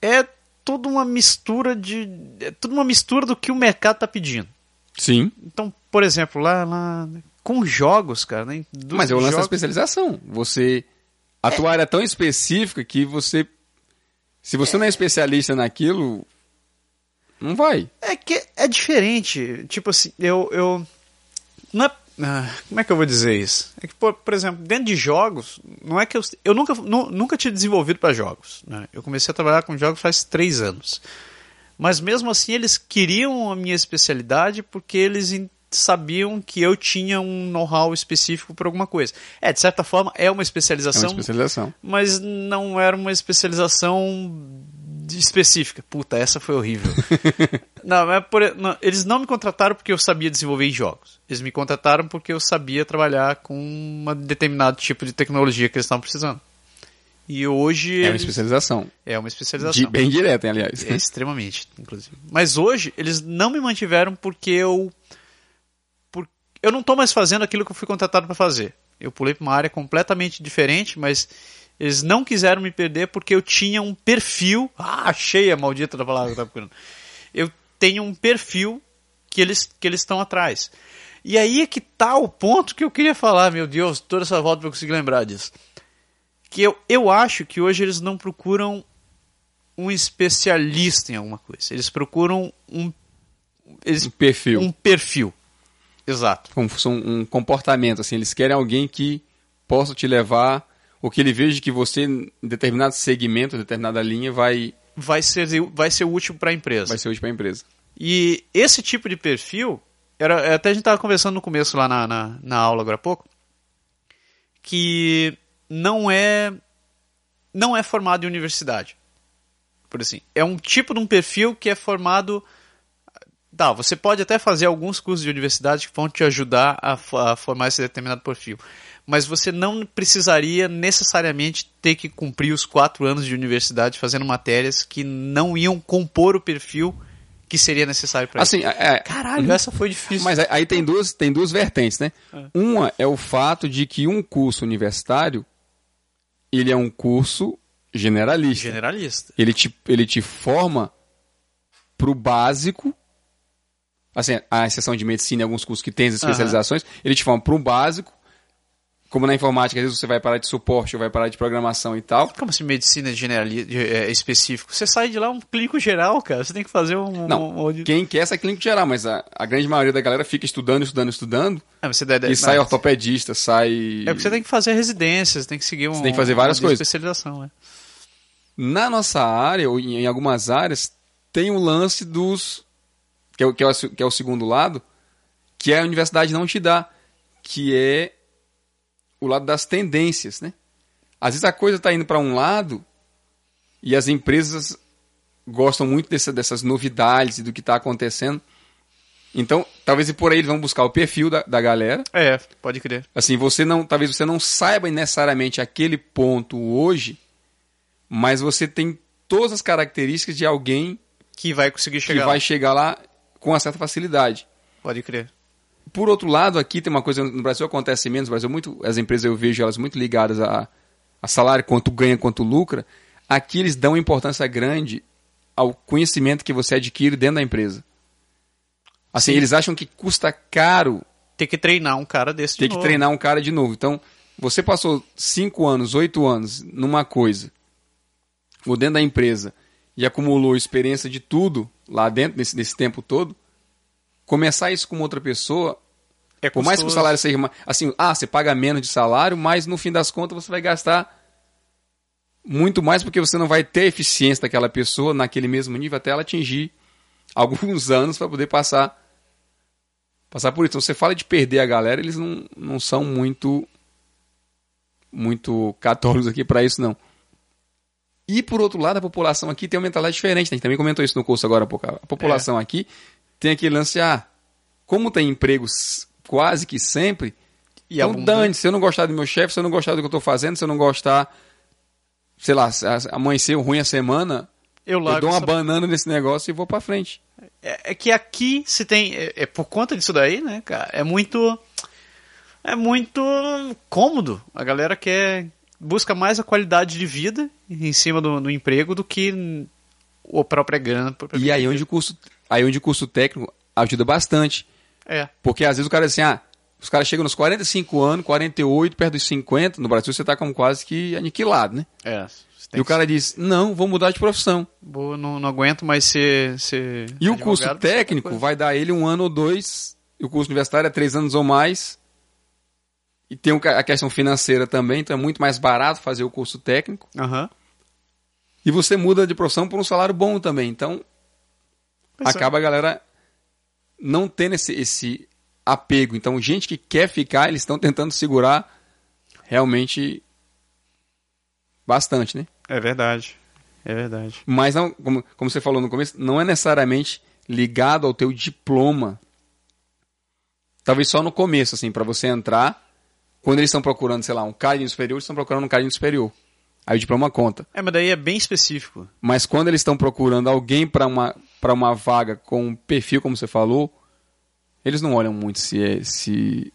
é toda uma mistura de. É tudo uma mistura do que o mercado está pedindo. Sim. Então, por exemplo, lá, lá com jogos, cara, né? dos Mas é o lance da jogos- especialização. Você. A tua área é tão específica que você. Se você não é especialista naquilo, não vai. É que é diferente. Tipo assim, eu. eu não é, ah, como é que eu vou dizer isso? É que, por, por exemplo, dentro de jogos, não é que eu. Eu nunca, nu- nunca tinha desenvolvido para jogos. né? Eu comecei a trabalhar com jogos faz três anos. Mas mesmo assim eles queriam a minha especialidade porque eles sabiam que eu tinha um know-how específico para alguma coisa. É, de certa forma é uma É uma especialização, especialização. mas não era uma especialização específica. Puta, essa foi horrível. não, mas por- não, eles não me contrataram porque eu sabia desenvolver jogos. Eles me contrataram porque eu sabia trabalhar com um determinado tipo de tecnologia que eles estavam precisando. E hoje É uma especialização. é uma especialização. De- bem direta, aliás. É, extremamente, inclusive. Mas hoje eles não me mantiveram porque eu por, eu não estou mais fazendo aquilo que eu fui contratado para fazer. Eu pulei para uma área completamente diferente, mas eles não quiseram me perder porque eu tinha um perfil. Ah, achei a maldita da palavra que eu estava procurando. Eu tenho um perfil que eles que eles estão atrás. E aí é que tá o ponto que eu queria falar, meu Deus, toda essa volta para eu conseguir lembrar disso. Que eu, eu acho que hoje eles não procuram um especialista em alguma coisa. Eles procuram um eles Um perfil. um perfil. Exato. Um, um comportamento, assim. Eles querem alguém que possa te levar, ou que ele veja que você, em determinado segmento, determinada linha, vai, Vai ser vai ser útil para a empresa. vai ser útil para a empresa. E esse tipo de perfil, era, até a gente estava conversando no começo lá na, na, na aula agora há pouco, que não é não é formado em universidade. Por assim, é um tipo de um perfil que é formado Tá, você pode até fazer alguns cursos de universidade que vão te ajudar a, a formar esse determinado perfil. Mas você não precisaria necessariamente ter que cumprir os quatro anos de universidade fazendo matérias que não iam compor o perfil que seria necessário para isso. Assim, é, Caralho, essa foi difícil. Mas aí- tem duas, tem duas vertentes, né? Uma é o fato de que um curso universitário, ele é um curso generalista. Generalista. Ele te, ele te forma pro básico, assim, a exceção de medicina e alguns cursos que tem as especializações, ele te forma pro básico, como na informática, às vezes você vai parar de suporte ou vai parar de programação e tal. Como assim medicina generali é, específico? Você sai de lá um clínico geral, cara. Você tem que fazer um... Não, um- quem quer essa clínica geral, mas a, a grande maioria da galera fica estudando, estudando, estudando, mas você deve- e sai mas- ortopedista, sai... É porque você tem que fazer residências, tem que seguir um, Você tem que fazer várias uma coisas. especialização, né? Na nossa área, ou em, em algumas áreas, tem o lance dos. Que é, o- que, é o, que é o segundo lado, que a universidade não te dá, que é o lado das tendências, né? Às vezes a coisa está indo para um lado e as empresas gostam muito dessa- dessas novidades e do que está acontecendo. Então, talvez e por aí eles vão buscar o perfil da, da galera. É, pode crer. Assim, você não, talvez você não saiba necessariamente aquele ponto hoje, mas você tem todas as características de alguém Que vai conseguir que chegar vai lá. chegar lá com uma certa facilidade. Pode crer. Por outro lado, aqui tem uma coisa no Brasil acontece menos, no Brasil muito as empresas eu vejo elas muito ligadas a, a salário, quanto ganha, quanto lucra. Aqui eles dão importância grande ao conhecimento que você adquire dentro da empresa. Assim, Sim. eles acham que custa caro Ter que treinar um cara desse de ter que novo. treinar um cara de novo. Então, você passou 5 anos, 8 anos numa coisa, ou dentro da empresa, e acumulou experiência de tudo lá dentro, nesse, nesse tempo todo, começar isso com outra pessoa, É por mais que o salário seja. Assim, ah, você paga menos de salário, mas no fim das contas você vai gastar muito mais porque você não vai ter a eficiência daquela pessoa naquele mesmo nível até ela atingir alguns anos para poder passar passar por isso. Então você fala de perder a galera, eles não, não são muito muito católicos aqui para isso não. E por outro lado, a população aqui tem uma mentalidade diferente. né? A gente também comentou isso no curso agora há pouco. A população aqui tem aquele lance, ah, como tem empregos quase que sempre, E então dane, se eu não gostar do meu chefe, se eu não gostar do que eu estou fazendo, se eu não gostar, sei lá, amanheceu ruim a semana, Eu, eu dou uma essa- banana nesse negócio e vou pra frente. É, é que aqui se tem. É, é por conta disso daí, né, cara? É muito. É muito cômodo. A galera quer. Busca mais a qualidade de vida em cima do, do emprego do que a própria grana. E aí onde o curso, aí onde o curso técnico ajuda bastante. É. Porque às vezes o cara diz assim, ah, os caras chegam nos 45 anos, 48, perto dos 50, no Brasil você tá como quase que aniquilado, né? É. E o cara diz, não, vou mudar de profissão. Vou- não, não aguento mais ser. ser E o curso ser técnico vai dar ele um ano ou dois, e o curso universitário é três anos ou mais. E tem a questão financeira também, então é muito mais barato fazer o curso técnico. Aham. E você muda de profissão por um salário bom também. Então. Acaba a galera não tendo esse, esse apego. Então, gente que quer ficar, eles estão tentando segurar realmente bastante, né? É verdade. É verdade. Mas não, como, como você falou no começo, não é necessariamente ligado ao teu diploma. Talvez só no começo, assim, para você entrar, quando eles estão procurando, sei lá, um cara de nível superior, eles estão procurando um cara de nível superior. Aí o diploma conta. É, mas daí é bem específico. Mas quando eles estão procurando alguém para uma, pra uma vaga com um perfil, como você falou, eles não olham muito se é, se,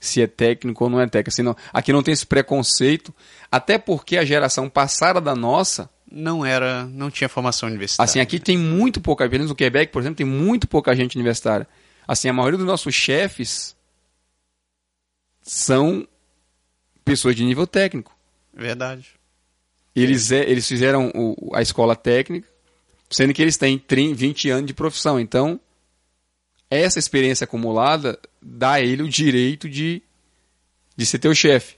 se é técnico ou não é técnico. Assim, não, aqui não tem esse preconceito, até porque a geração passada da nossa, Não era, não tinha formação universitária. assim, aqui tem muito pouca, pelo menos no Quebec, por exemplo, tem muito pouca gente universitária. Assim, a maioria dos nossos chefes são pessoas de nível técnico. Verdade. Eles, é, eles fizeram o- a escola técnica, sendo que eles têm 30, 20 anos de profissão. Então, essa experiência acumulada dá a ele o direito de, de ser teu chefe.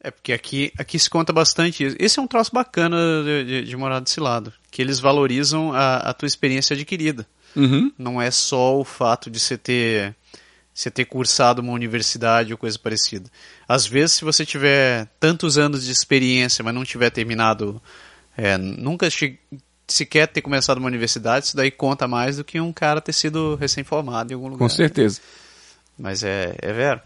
É porque aqui, aqui se conta bastante isso. Esse é um troço bacana de, de, de morar desse lado. Que eles valorizam a, a tua experiência adquirida. Uhum. Não é só o fato de você ter, você ter cursado uma universidade ou coisa parecida. Às vezes, se você tiver tantos anos de experiência, mas não tiver terminado, é, nunca che- sequer ter começado uma universidade, isso daí conta mais do que um cara ter sido recém-formado em algum lugar. Com certeza. Mas é, é vero.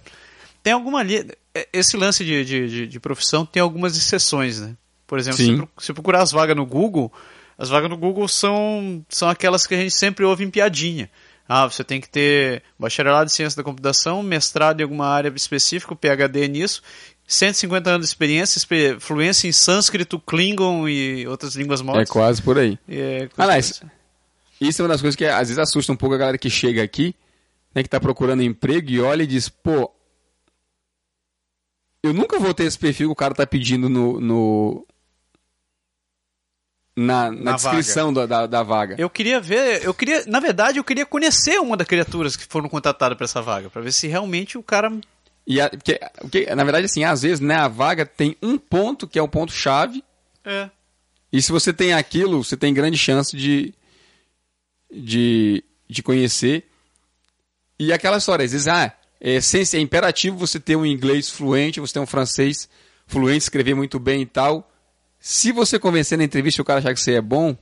Tem alguma ali. é, Esse lance de, de, de, profissão tem algumas exceções, né? Por exemplo, se, Sim. pro- se procurar as vagas no Google, as vagas no Google são, são aquelas que a gente sempre ouve em piadinha. Ah, você tem que ter bacharelado em ciência da computação, mestrado em alguma área específica, PhD nisso, 150 anos de experiência, fluência em sânscrito, Klingon e outras línguas É mortas. quase por aí. É, Aliás, isso é uma das coisas que às vezes assusta um pouco a galera que chega aqui, né, que tá procurando emprego e olha e diz, pô, eu nunca vou ter esse perfil que o cara tá pedindo no. no- na, na Na descrição da, da, da vaga. Eu queria ver, eu queria, na verdade, eu queria conhecer uma das criaturas que foram contratadas para essa vaga, para ver se realmente o cara E a- porque, porque, na verdade, assim, às vezes, né, a vaga tem um ponto que é o ponto chave, é. e se você tem aquilo, você tem grande chance de, de, de conhecer. E aquela história, às vezes, ah, é, é imperativo você ter um inglês fluente, você ter um francês fluente, escrever muito bem e tal. Se você convencer na entrevista e o cara achar que você é bom,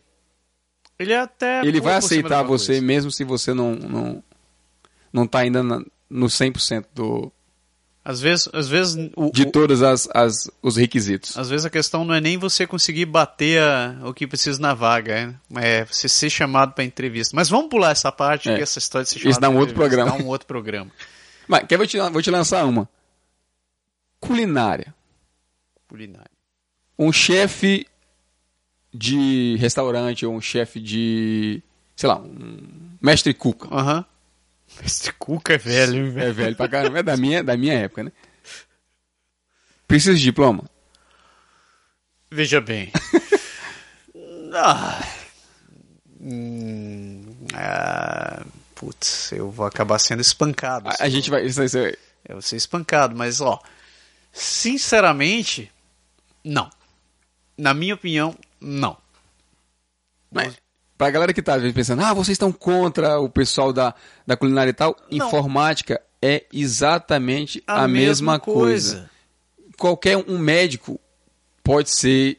Ele até ele vai aceitar você, coisa. mesmo se você não, não, não tá ainda na- no 100% do, Às vezes, às vezes o, de todos as, as, os requisitos. às vezes a questão não é nem você conseguir bater a- o que precisa na vaga, é, é você ser chamado para entrevista. Mas vamos pular essa parte, É. que essa história de ser Isso chamado dá um outro programa. Dá um outro programa. Mas quer, vou, te, vou te lançar uma. Culinária. Culinária. Um chefe de restaurante ou um chefe de. sei lá, um mestre cuca. Aham. Esse Cuca é velho, velho. É velho pra caramba, é da minha, da minha época, né? Precisa de diploma? Veja bem. ah, hum, ah, putz, eu vou acabar sendo espancado. A, a gente vai. Isso, isso, Eu vou ser espancado, mas ó, sinceramente, não. Na minha opinião, não. mas, pra galera que tá pensando, ah, vocês estão contra o pessoal da, da culinária e tal, Não. informática é exatamente a, mesma, coisa. Qualquer um médico pode ser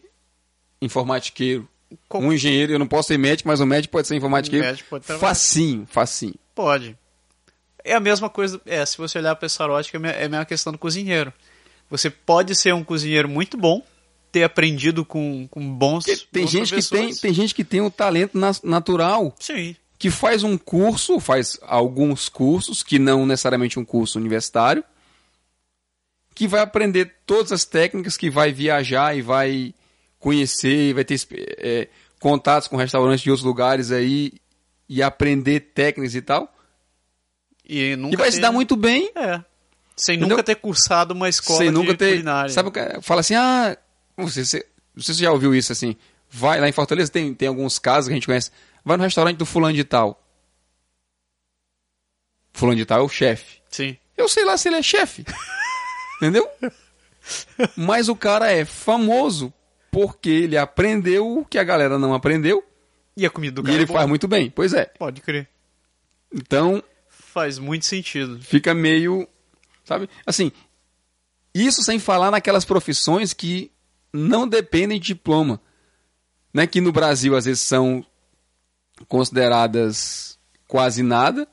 informatiqueiro. Qual- Um engenheiro, eu não posso ser médico, mas um médico pode ser informatiqueiro. Um médico pode trabalhar. facinho, facinho. Pode. É a mesma coisa, é, se você olhar para essa ótica, a é a mesma questão do cozinheiro. Você pode ser um cozinheiro muito bom, ter aprendido com, com bons, tem bons gente que tem, tem gente que tem um talento natural, Sim. que faz um curso, faz alguns cursos, que não necessariamente um curso universitário, que vai aprender todas as técnicas, que vai viajar e vai conhecer, vai ter é, contatos com restaurantes de outros lugares aí e aprender técnicas e tal. E nunca e vai se dar muito bem É. Sem Entendeu? nunca ter cursado uma escola sem de nunca ter. culinária. Sabe o que fala assim, ah, você, você, você já ouviu isso assim? Vai lá em Fortaleza, tem, tem alguns casos que a gente conhece. Vai no restaurante do fulano de tal. Fulano de tal é o chefe. Sim. Eu sei lá se ele é chefe. Entendeu? Mas o cara é famoso porque ele aprendeu o que a galera não aprendeu E a comida do E cara ele é faz muito bem. Pois é. Pode crer. Então, Faz muito sentido. fica meio. Sabe? Assim. Isso sem falar naquelas profissões que não dependem de diploma. Né? Que no Brasil às vezes são consideradas quase nada.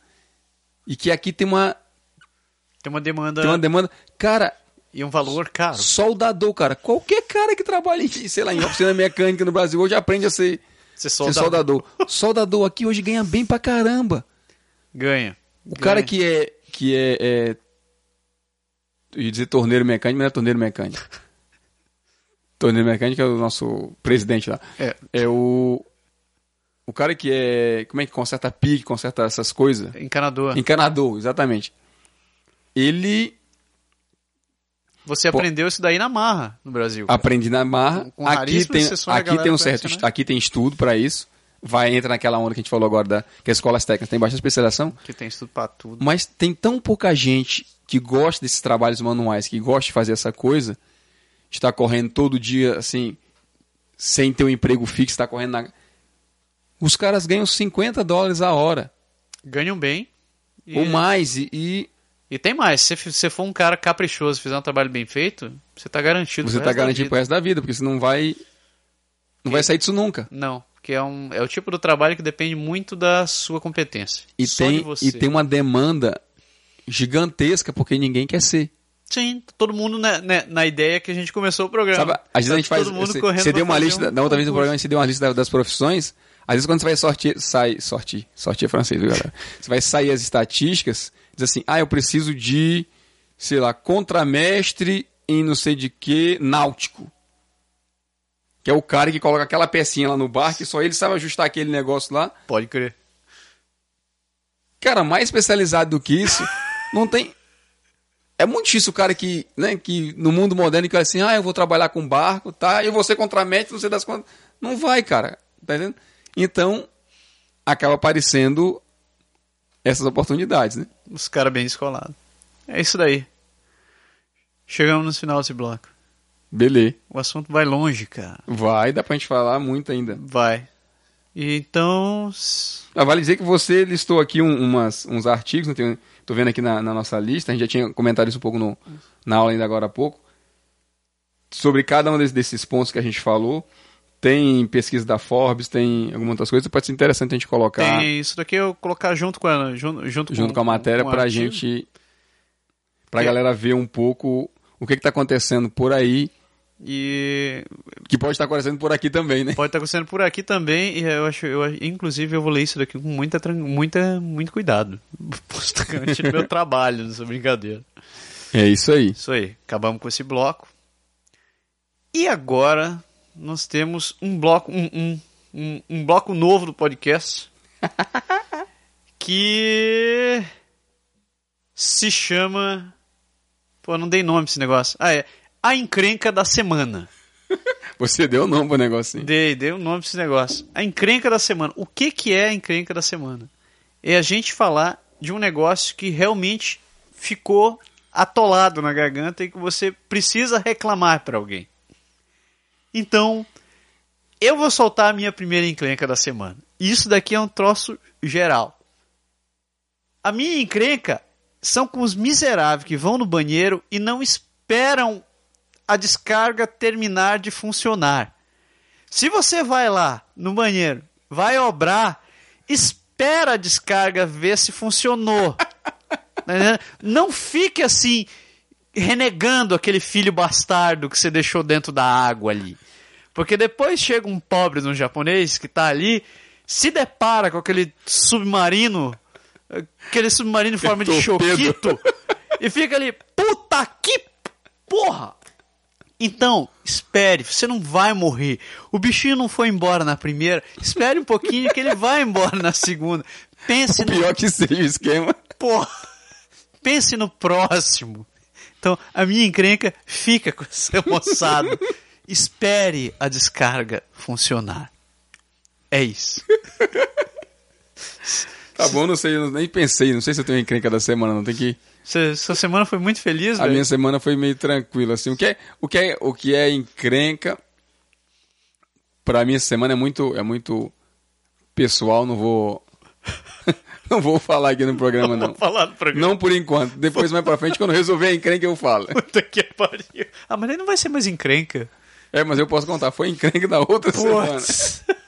E que aqui tem uma, Tem uma demanda tem uma demanda. Cara, e um valor caro. soldador, cara. Qualquer cara que trabalha em, sei lá, em oficina mecânica no Brasil hoje aprende a ser, ser solda, soldador. Soldador aqui hoje ganha bem pra caramba. ganha. O cara que é. que é. é eu ia dizer torneiro mecânico, mas não é torneiro mecânico. Torneiro mecânico é o nosso presidente lá. É, É o. O cara que é. Como é que conserta pique, conserta essas coisas? encanador. Encanador, exatamente. Ele Você Pô. aprendeu isso daí na marra no Brasil. cara. aprende na marra. Com Aqui raríssimas tem, aqui tem um conhece, certo. né? Aqui tem estudo pra isso. Vai entra naquela onda que a gente falou agora da que as escolas técnicas tem bastante especialização. Que tem estudo pra tudo. Mas tem tão pouca gente que gosta desses trabalhos manuais, que gosta de fazer essa coisa, de estar correndo todo dia, assim, sem ter um emprego fixo, estar correndo na. Os caras ganham 50 dólares a hora, Ganham bem. E, ou mais, e, e tem mais. Se você for um cara caprichoso e fizer um trabalho bem feito, você tá garantido. você pro está garantido pro resto da vida, porque você não vai. Não vai sair disso nunca. Não, que é, um, é o tipo do trabalho que depende muito da sua competência. E Só tem, e tem uma demanda gigantesca, porque ninguém quer ser. Sim, todo mundo na, na, na ideia que a gente começou o programa. Sabe, às vezes a gente Tá faz. todo mundo Você, você deu uma lista. um Na outra vez no programa você deu uma lista da- das profissões. Às vezes quando você vai sortir. Sai. Sortir. Sortir é francês, viu, galera? Você vai sair as estatísticas, diz assim, ah, eu preciso de, sei lá, contramestre em não sei de que, náutico. Que é o cara que coloca aquela pecinha lá no barco e só ele sabe ajustar aquele negócio lá. Pode crer. Cara, mais especializado do que isso, não tem. É muito difícil o cara que, né, que no mundo moderno que assim, ah, eu vou trabalhar com barco, tá? E você contramete, não sei das contas. Não vai, cara. Tá entendendo? Então, acaba aparecendo essas oportunidades, né? Os caras bem descolados. É isso daí. Chegamos no final desse bloco. Beleza. O assunto vai longe, cara. Vai, dá pra gente falar muito ainda. Vai. Então. Ah, vale dizer que você listou aqui um- umas, uns artigos, né? Tem- tô vendo aqui na, na nossa lista, a gente já tinha comentado isso um pouco no, na aula ainda agora há pouco, sobre cada um desses, desses pontos que a gente falou. Tem pesquisa da Forbes, tem algumas outras coisas, pode ser interessante a gente colocar Tem isso daqui eu colocar junto com a, junto, junto, junto com a matéria com pra artigo. gente, pra Que- galera ver um pouco o que que tá acontecendo por aí, E que pode estar acontecendo por aqui também, né? pode estar acontecendo por aqui também. E eu acho, eu, inclusive, eu vou ler isso daqui com muita, muita, muito cuidado. Posso garantir meu trabalho nessa brincadeira. É isso aí. Isso aí, acabamos com esse bloco. E agora nós temos um bloco, um, um, um, um bloco novo do podcast que se chama. Pô, não dei nome pra esse negócio. Ah, é. A encrenca da semana. Você deu o nome pro negocinho. Dei, dei um nome pra esse negócio. A encrenca da semana. O que, que é a encrenca da semana? É a gente falar de um negócio que realmente ficou atolado na garganta e que você precisa reclamar para alguém. Então, eu vou soltar a minha primeira encrenca da semana. Isso daqui é um troço geral. A minha encrenca são com os miseráveis que vão no banheiro e não esperam a descarga terminar de funcionar. Se você vai lá no banheiro, vai obrar, espera a descarga ver se funcionou. Tá? Não fique assim renegando aquele filho bastardo que você deixou dentro da água ali. Porque depois chega um pobre no japonês que tá ali, se depara com aquele submarino, aquele submarino em forma de choquito, e fica ali, puta que porra! Então, espere, você não vai morrer. O bichinho não foi embora na primeira, espere um pouquinho que ele vai embora na segunda. Pense no Pior que seja o esquema. Porra, pense no próximo. Então, a minha encrenca fica com essa moçada. Espere a descarga funcionar. É isso. Tá bom, não sei, eu nem pensei, não sei se eu tenho encrenca da semana, não tem que. Cê- Sua semana foi muito feliz, A minha semana foi meio tranquila, assim. O que é, o que é, o que é encrenca, pra mim essa semana é muito, é muito pessoal, não vou. não vou falar aqui no programa, não. Vou falar no programa. Não por enquanto. Depois, mais pra frente, quando resolver a encrenca, eu falo. Puta que pariu. Ah, mas aí não vai ser mais encrenca. É, mas eu posso contar. Foi encrenca da outra semana.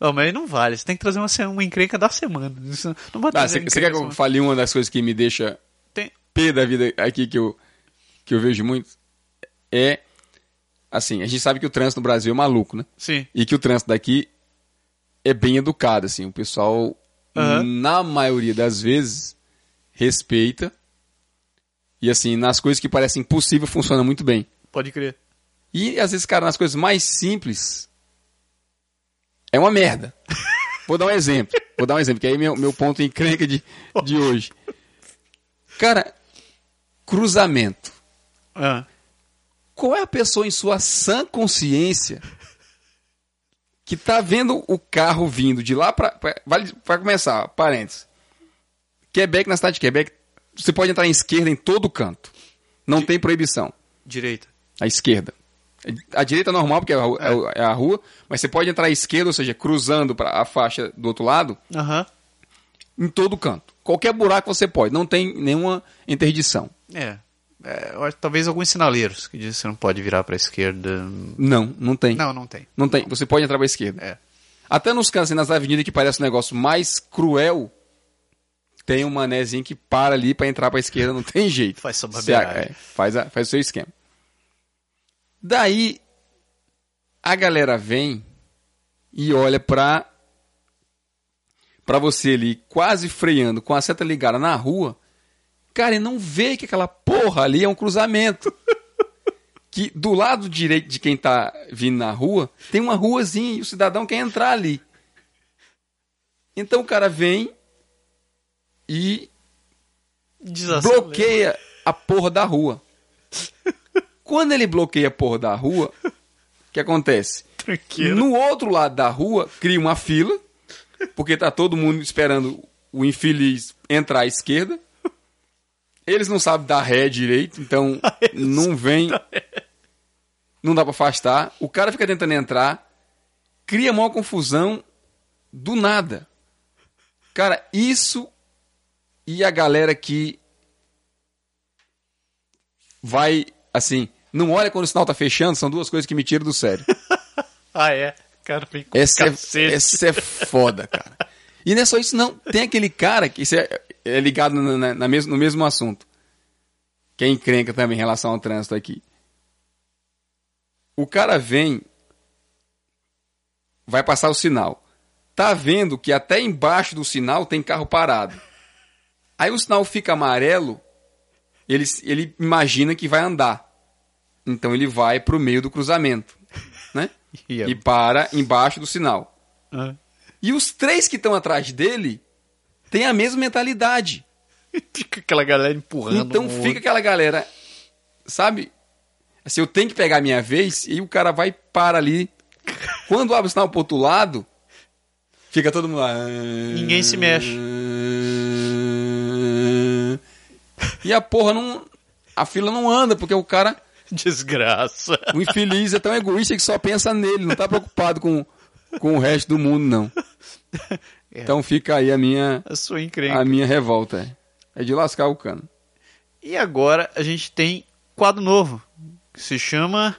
Não, mas aí não vale. Você tem que trazer uma, uma encrenca da semana. Isso Não pode Ah, trazer Você quer que eu fale uma das coisas que me deixa Tem... pé da vida aqui que eu, que eu vejo muito? É. Assim, a gente sabe que o trânsito no Brasil é maluco, né? Sim. E que o trânsito daqui é bem educado, assim. O pessoal, na maioria das vezes, respeita. E, assim, nas coisas que parecem impossível, funciona muito bem. Pode crer. E, às vezes, cara, nas coisas mais simples, é uma merda. Vou dar um exemplo. Vou dar um exemplo, que aí é meu, meu ponto encrenca de, de hoje. Cara, cruzamento. Ah. Qual é a pessoa em sua sã consciência que tá vendo o carro vindo de lá pra. pra vale, pra começar, parênteses. Quebec, na cidade de Quebec, você pode entrar em esquerda em todo canto. Não tem proibição. Direita. A esquerda. A direita é normal, porque é a, é é a rua, mas você pode entrar à esquerda, ou seja, cruzando para a faixa do outro lado, Aham. em todo canto. Qualquer buraco você pode, não tem nenhuma interdição. É. É, talvez alguns sinaleiros que dizem que você não pode virar pra esquerda. Não, não tem. Não, não tem. Não tem. Você pode entrar para a esquerda. É. Até nos cantos, assim, nas avenidas que parece um negócio mais cruel, tem um manezinho que para ali para entrar para a esquerda, não tem jeito. Faz sua é, faz, a- faz o seu esquema. Daí, a galera vem e olha pra, pra você ali, quase freando, com a seta ligada na rua, cara, e não vê que aquela porra ali é um cruzamento. que do lado direito de quem tá vindo na rua, tem uma ruazinha e o cidadão quer entrar ali. Então o cara vem e Desacelera. bloqueia a porra da rua. Quando ele bloqueia a porra da rua, o que acontece? Tranquilo. No outro lado da rua, cria uma fila, porque tá todo mundo esperando o infeliz entrar à esquerda. Eles não sabem dar ré direito, então não vem. Não dá pra afastar. O cara fica tentando entrar, cria maior confusão do nada. Cara, isso e a galera que vai, assim, não olha quando o sinal tá fechando, são duas coisas que me tiram do sério. Ah, é. Cara, com Essa é, cacete. essa é foda, cara. E não é só isso, não. Tem aquele cara que isso é, é ligado na, na- na mesmo, no mesmo assunto. Que é encrenca também em relação ao trânsito aqui. O cara vem, vai passar o sinal. Tá vendo que até embaixo do sinal tem carro parado. Aí o sinal fica amarelo, ele, ele imagina que vai andar. Então ele vai pro meio do cruzamento, né? E é- E para embaixo do sinal. Ah. E os três que estão atrás dele têm a mesma mentalidade. Fica aquela galera empurrando. Então um fica outro. aquela galera, sabe? Assim, eu tenho que pegar a minha vez e o cara vai para ali. Quando abre o sinal pro outro lado, fica todo mundo lá. Ninguém se mexe. E a porra não. A fila não anda, porque o cara, Desgraça. o infeliz, é tão egoísta que só pensa nele, não tá preocupado com, com o resto do mundo, não. É. Então fica aí a minha, A sua encrenca. a minha revolta. É de lascar o cano. E agora a gente tem quadro novo, que se chama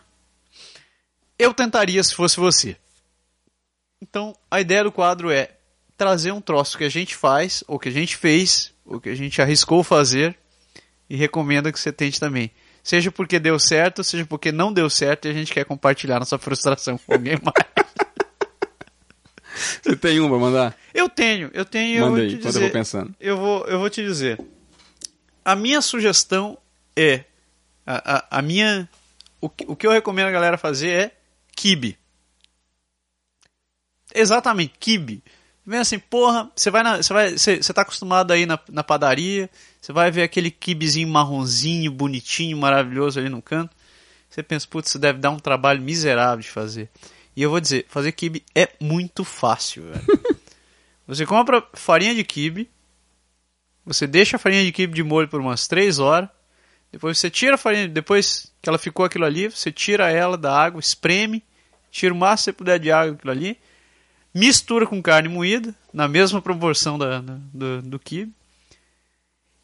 Eu Tentaria Se Fosse Você. Então, a ideia do quadro é trazer um troço que a gente faz, ou que a gente fez, ou que a gente arriscou fazer, e recomenda que você tente também. Seja porque deu certo, seja porque não deu certo, e a gente quer compartilhar nossa frustração com alguém mais. Você tem um pra mandar? Eu tenho, eu tenho, eu Manda vou aí, dizer. eu vou pensando. Eu vou, eu vou te dizer. A minha sugestão é. A, a, a minha. O, que- o que eu recomendo a galera fazer é kibe. Exatamente, kibe. Vem assim, porra, você vai na. Você vai. Você, você tá acostumado aí na, na padaria, você vai ver aquele kibezinho marronzinho, bonitinho, maravilhoso ali no canto. Você pensa, putz, isso deve dar um trabalho miserável de fazer. E eu vou dizer, fazer kibe é muito fácil, velho. Você compra farinha de quibe, você deixa a farinha de quibe de molho por umas 3 horas, depois você tira a farinha, depois que ela ficou aquilo ali, você tira ela da água, espreme, tira o máximo que você puder de água daquilo ali, mistura com carne moída, na mesma proporção da, do, do quibe,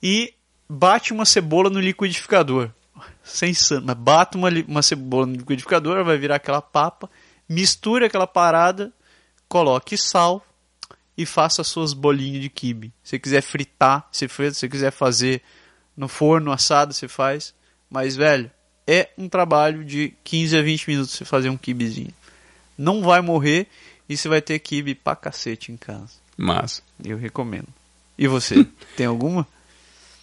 e bate uma cebola no liquidificador. Sem mas bate uma, uma cebola no liquidificador, vai virar aquela papa, mistura aquela parada, coloque sal e faça as suas bolinhas de quibe. Se quiser fritar, você frita, se quiser fazer no forno assado, você faz. Mas, velho, é um trabalho de 15 a 20 minutos você fazer um kibezinho. Não vai morrer e você vai ter kibe pra cacete em casa. Massa. Eu recomendo. E você, tem alguma?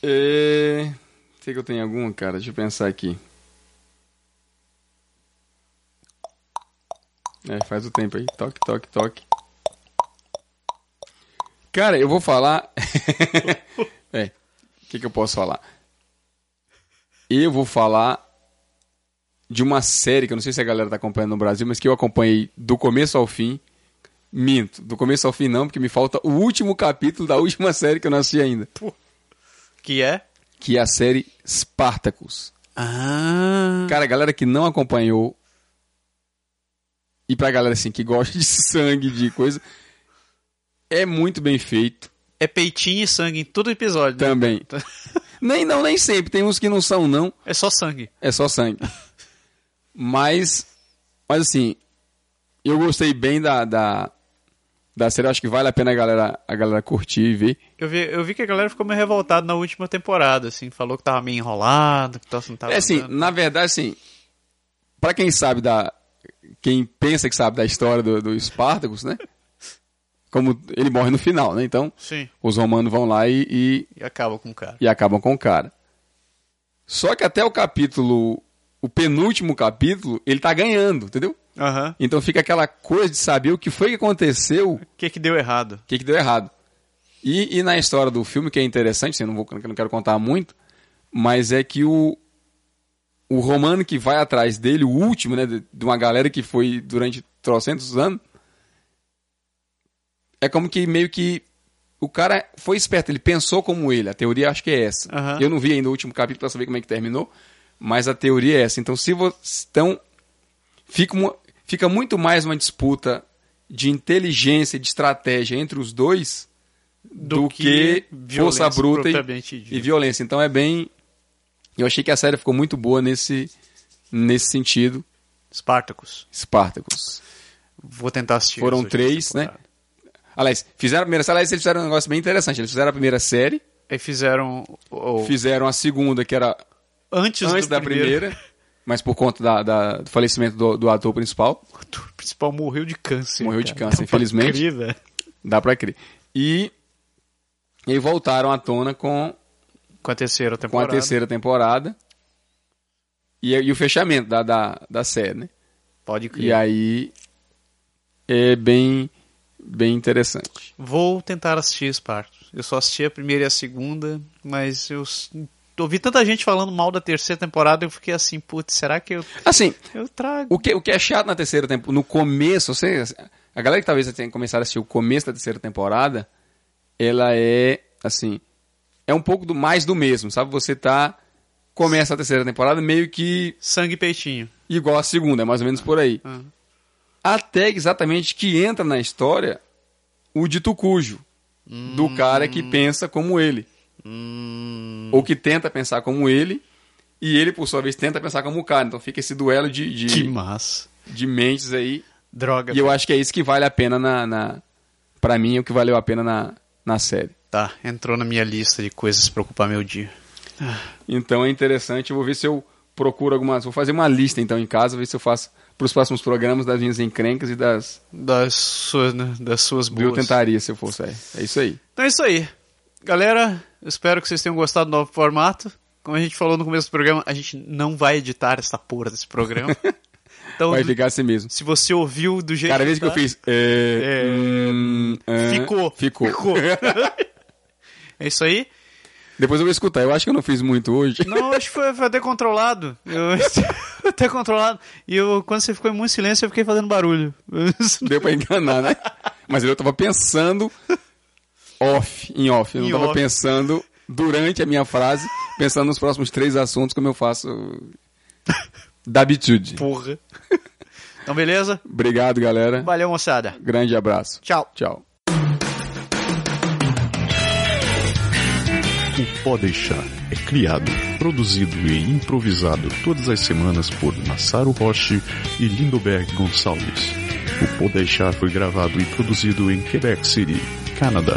É... Sei que eu tenho alguma, cara. Deixa eu pensar aqui. É, faz o tempo aí. Toque, toque, toque. Cara, eu vou falar. é. O que, que eu posso falar? Eu vou falar de uma série que eu não sei se a galera tá acompanhando no Brasil, mas que eu acompanhei do começo ao fim. Minto, do começo ao fim não, porque me falta o último capítulo da última série que eu não assisti ainda Que é? que é a série Spartacus. Ah. Cara, galera que não acompanhou e pra galera assim que gosta de sangue, de coisa, é muito bem feito É peitinho e sangue em todo episódio. né? também. nem não, nem sempre, tem uns que não são não, É só sangue. é só sangue. Mas mas assim, eu gostei bem da da, da série, eu acho que vale a pena a galera a galera curtir e ver. Eu vi, eu vi que a galera ficou meio revoltada na última temporada, assim. Falou que tava meio enrolado, que troço não tava É assim, andando. na verdade, assim, pra quem sabe da. Quem pensa que sabe da história do, do Spartacus, né? Como ele morre no final, né? Então, Sim. os romanos vão lá e, e, E acaba com o cara. e acabam com o cara. Só que até o capítulo. O penúltimo capítulo, ele tá ganhando, entendeu? Aham. Então fica aquela coisa de saber o que foi que aconteceu, O que que deu errado? o que, que deu errado. E, e na história do filme, que é interessante, assim, eu não, vou, não quero contar muito, mas é que o, o romano que vai atrás dele, o último, né, de, uma galera que foi durante trocentos anos, é como que meio que o cara foi esperto, ele pensou como ele, a teoria acho que é essa. Aham. Eu não vi ainda o último capítulo para saber como é que terminou, mas a teoria é essa. Então, se você, então fica, uma- fica muito mais uma disputa de inteligência e de estratégia entre os dois do, que, força violência bruta e, e violência. Então é bem. Eu achei que a série ficou muito boa nesse, nesse sentido. Spartacus. Spartacus. Vou tentar assistir. Foram três, né? Aliás, fizeram a primeira série, aliás, eles fizeram um negócio bem interessante. Eles fizeram a primeira série, Aí fizeram o, o- fizeram a segunda, que era antes, antes do da primeiro, primeira, mas por conta da- da- do falecimento do, do ator principal. O ator principal morreu de câncer. Morreu de cara. câncer, Dá pra infelizmente. crer, velho. Dá pra crer. E, e voltaram à tona com, Com a terceira com a temporada. terceira temporada e, e o fechamento da, da, da série, né? Pode crer. E aí é bem, bem interessante. Vou tentar assistir Spartacus. Eu só assisti a primeira e a segunda, mas eu ouvi tanta gente falando mal da terceira temporada, eu fiquei assim, putz, será que eu, Assim, eu trago? o que, o que é chato na terceira temporada, no começo, você, a galera que talvez tenha começado a assistir o começo da terceira temporada, ela é, assim, é um pouco do mais do mesmo, sabe? Você tá, começa a terceira temporada meio que Sangue e peitinho. igual a segunda, é mais ou menos por aí. Ah. Até exatamente que entra na história o dito cujo, do cara que pensa como ele. Hum, Ou que tenta pensar como ele, e ele, por sua vez, tenta pensar como o cara. Então fica esse duelo de, de, que massa. de mentes aí. Droga. E eu acho que é isso que vale a pena na. na pra mim, é o que valeu a pena na, na série. Tá, entrou na minha lista de coisas pra ocupar meu dia. Então é interessante. Eu vou ver se eu procuro algumas. Vou fazer uma lista então em casa, ver se eu faço para os próximos programas das minhas encrencas e das. Das suas, né, das suas do Eu boas. tentaria se eu fosse. É, é isso aí. Então é isso aí. Galera, espero que vocês tenham gostado do novo formato. Como a gente falou no começo do programa, a gente não vai editar essa porra desse programa. Então, Vai ficar assim mesmo. se você ouviu do jeito Cada vez que eu tá, fiz. É, É, hum, é, ficou. Ficou. Ficou. É isso aí. Depois eu vou escutar. Eu acho que eu não fiz muito hoje. Não, acho que foi, foi até controlado. Eu, até controlado. E eu, quando você ficou em muito silêncio, eu fiquei fazendo barulho. Deu pra enganar, né? Mas eu tava pensando off, em off. Eu não Em tava off. pensando durante a minha frase, pensando nos próximos três assuntos como eu faço da habitude. Porra. Então, beleza? Obrigado, galera. Valeu, moçada. Grande abraço. Tchau. Tchau. O Pode Deixar é criado, produzido e improvisado todas as semanas por Massaro Roche e Lindoberg Gonçalves. O Pode Deixar foi gravado e produzido em Quebec City, Canadá.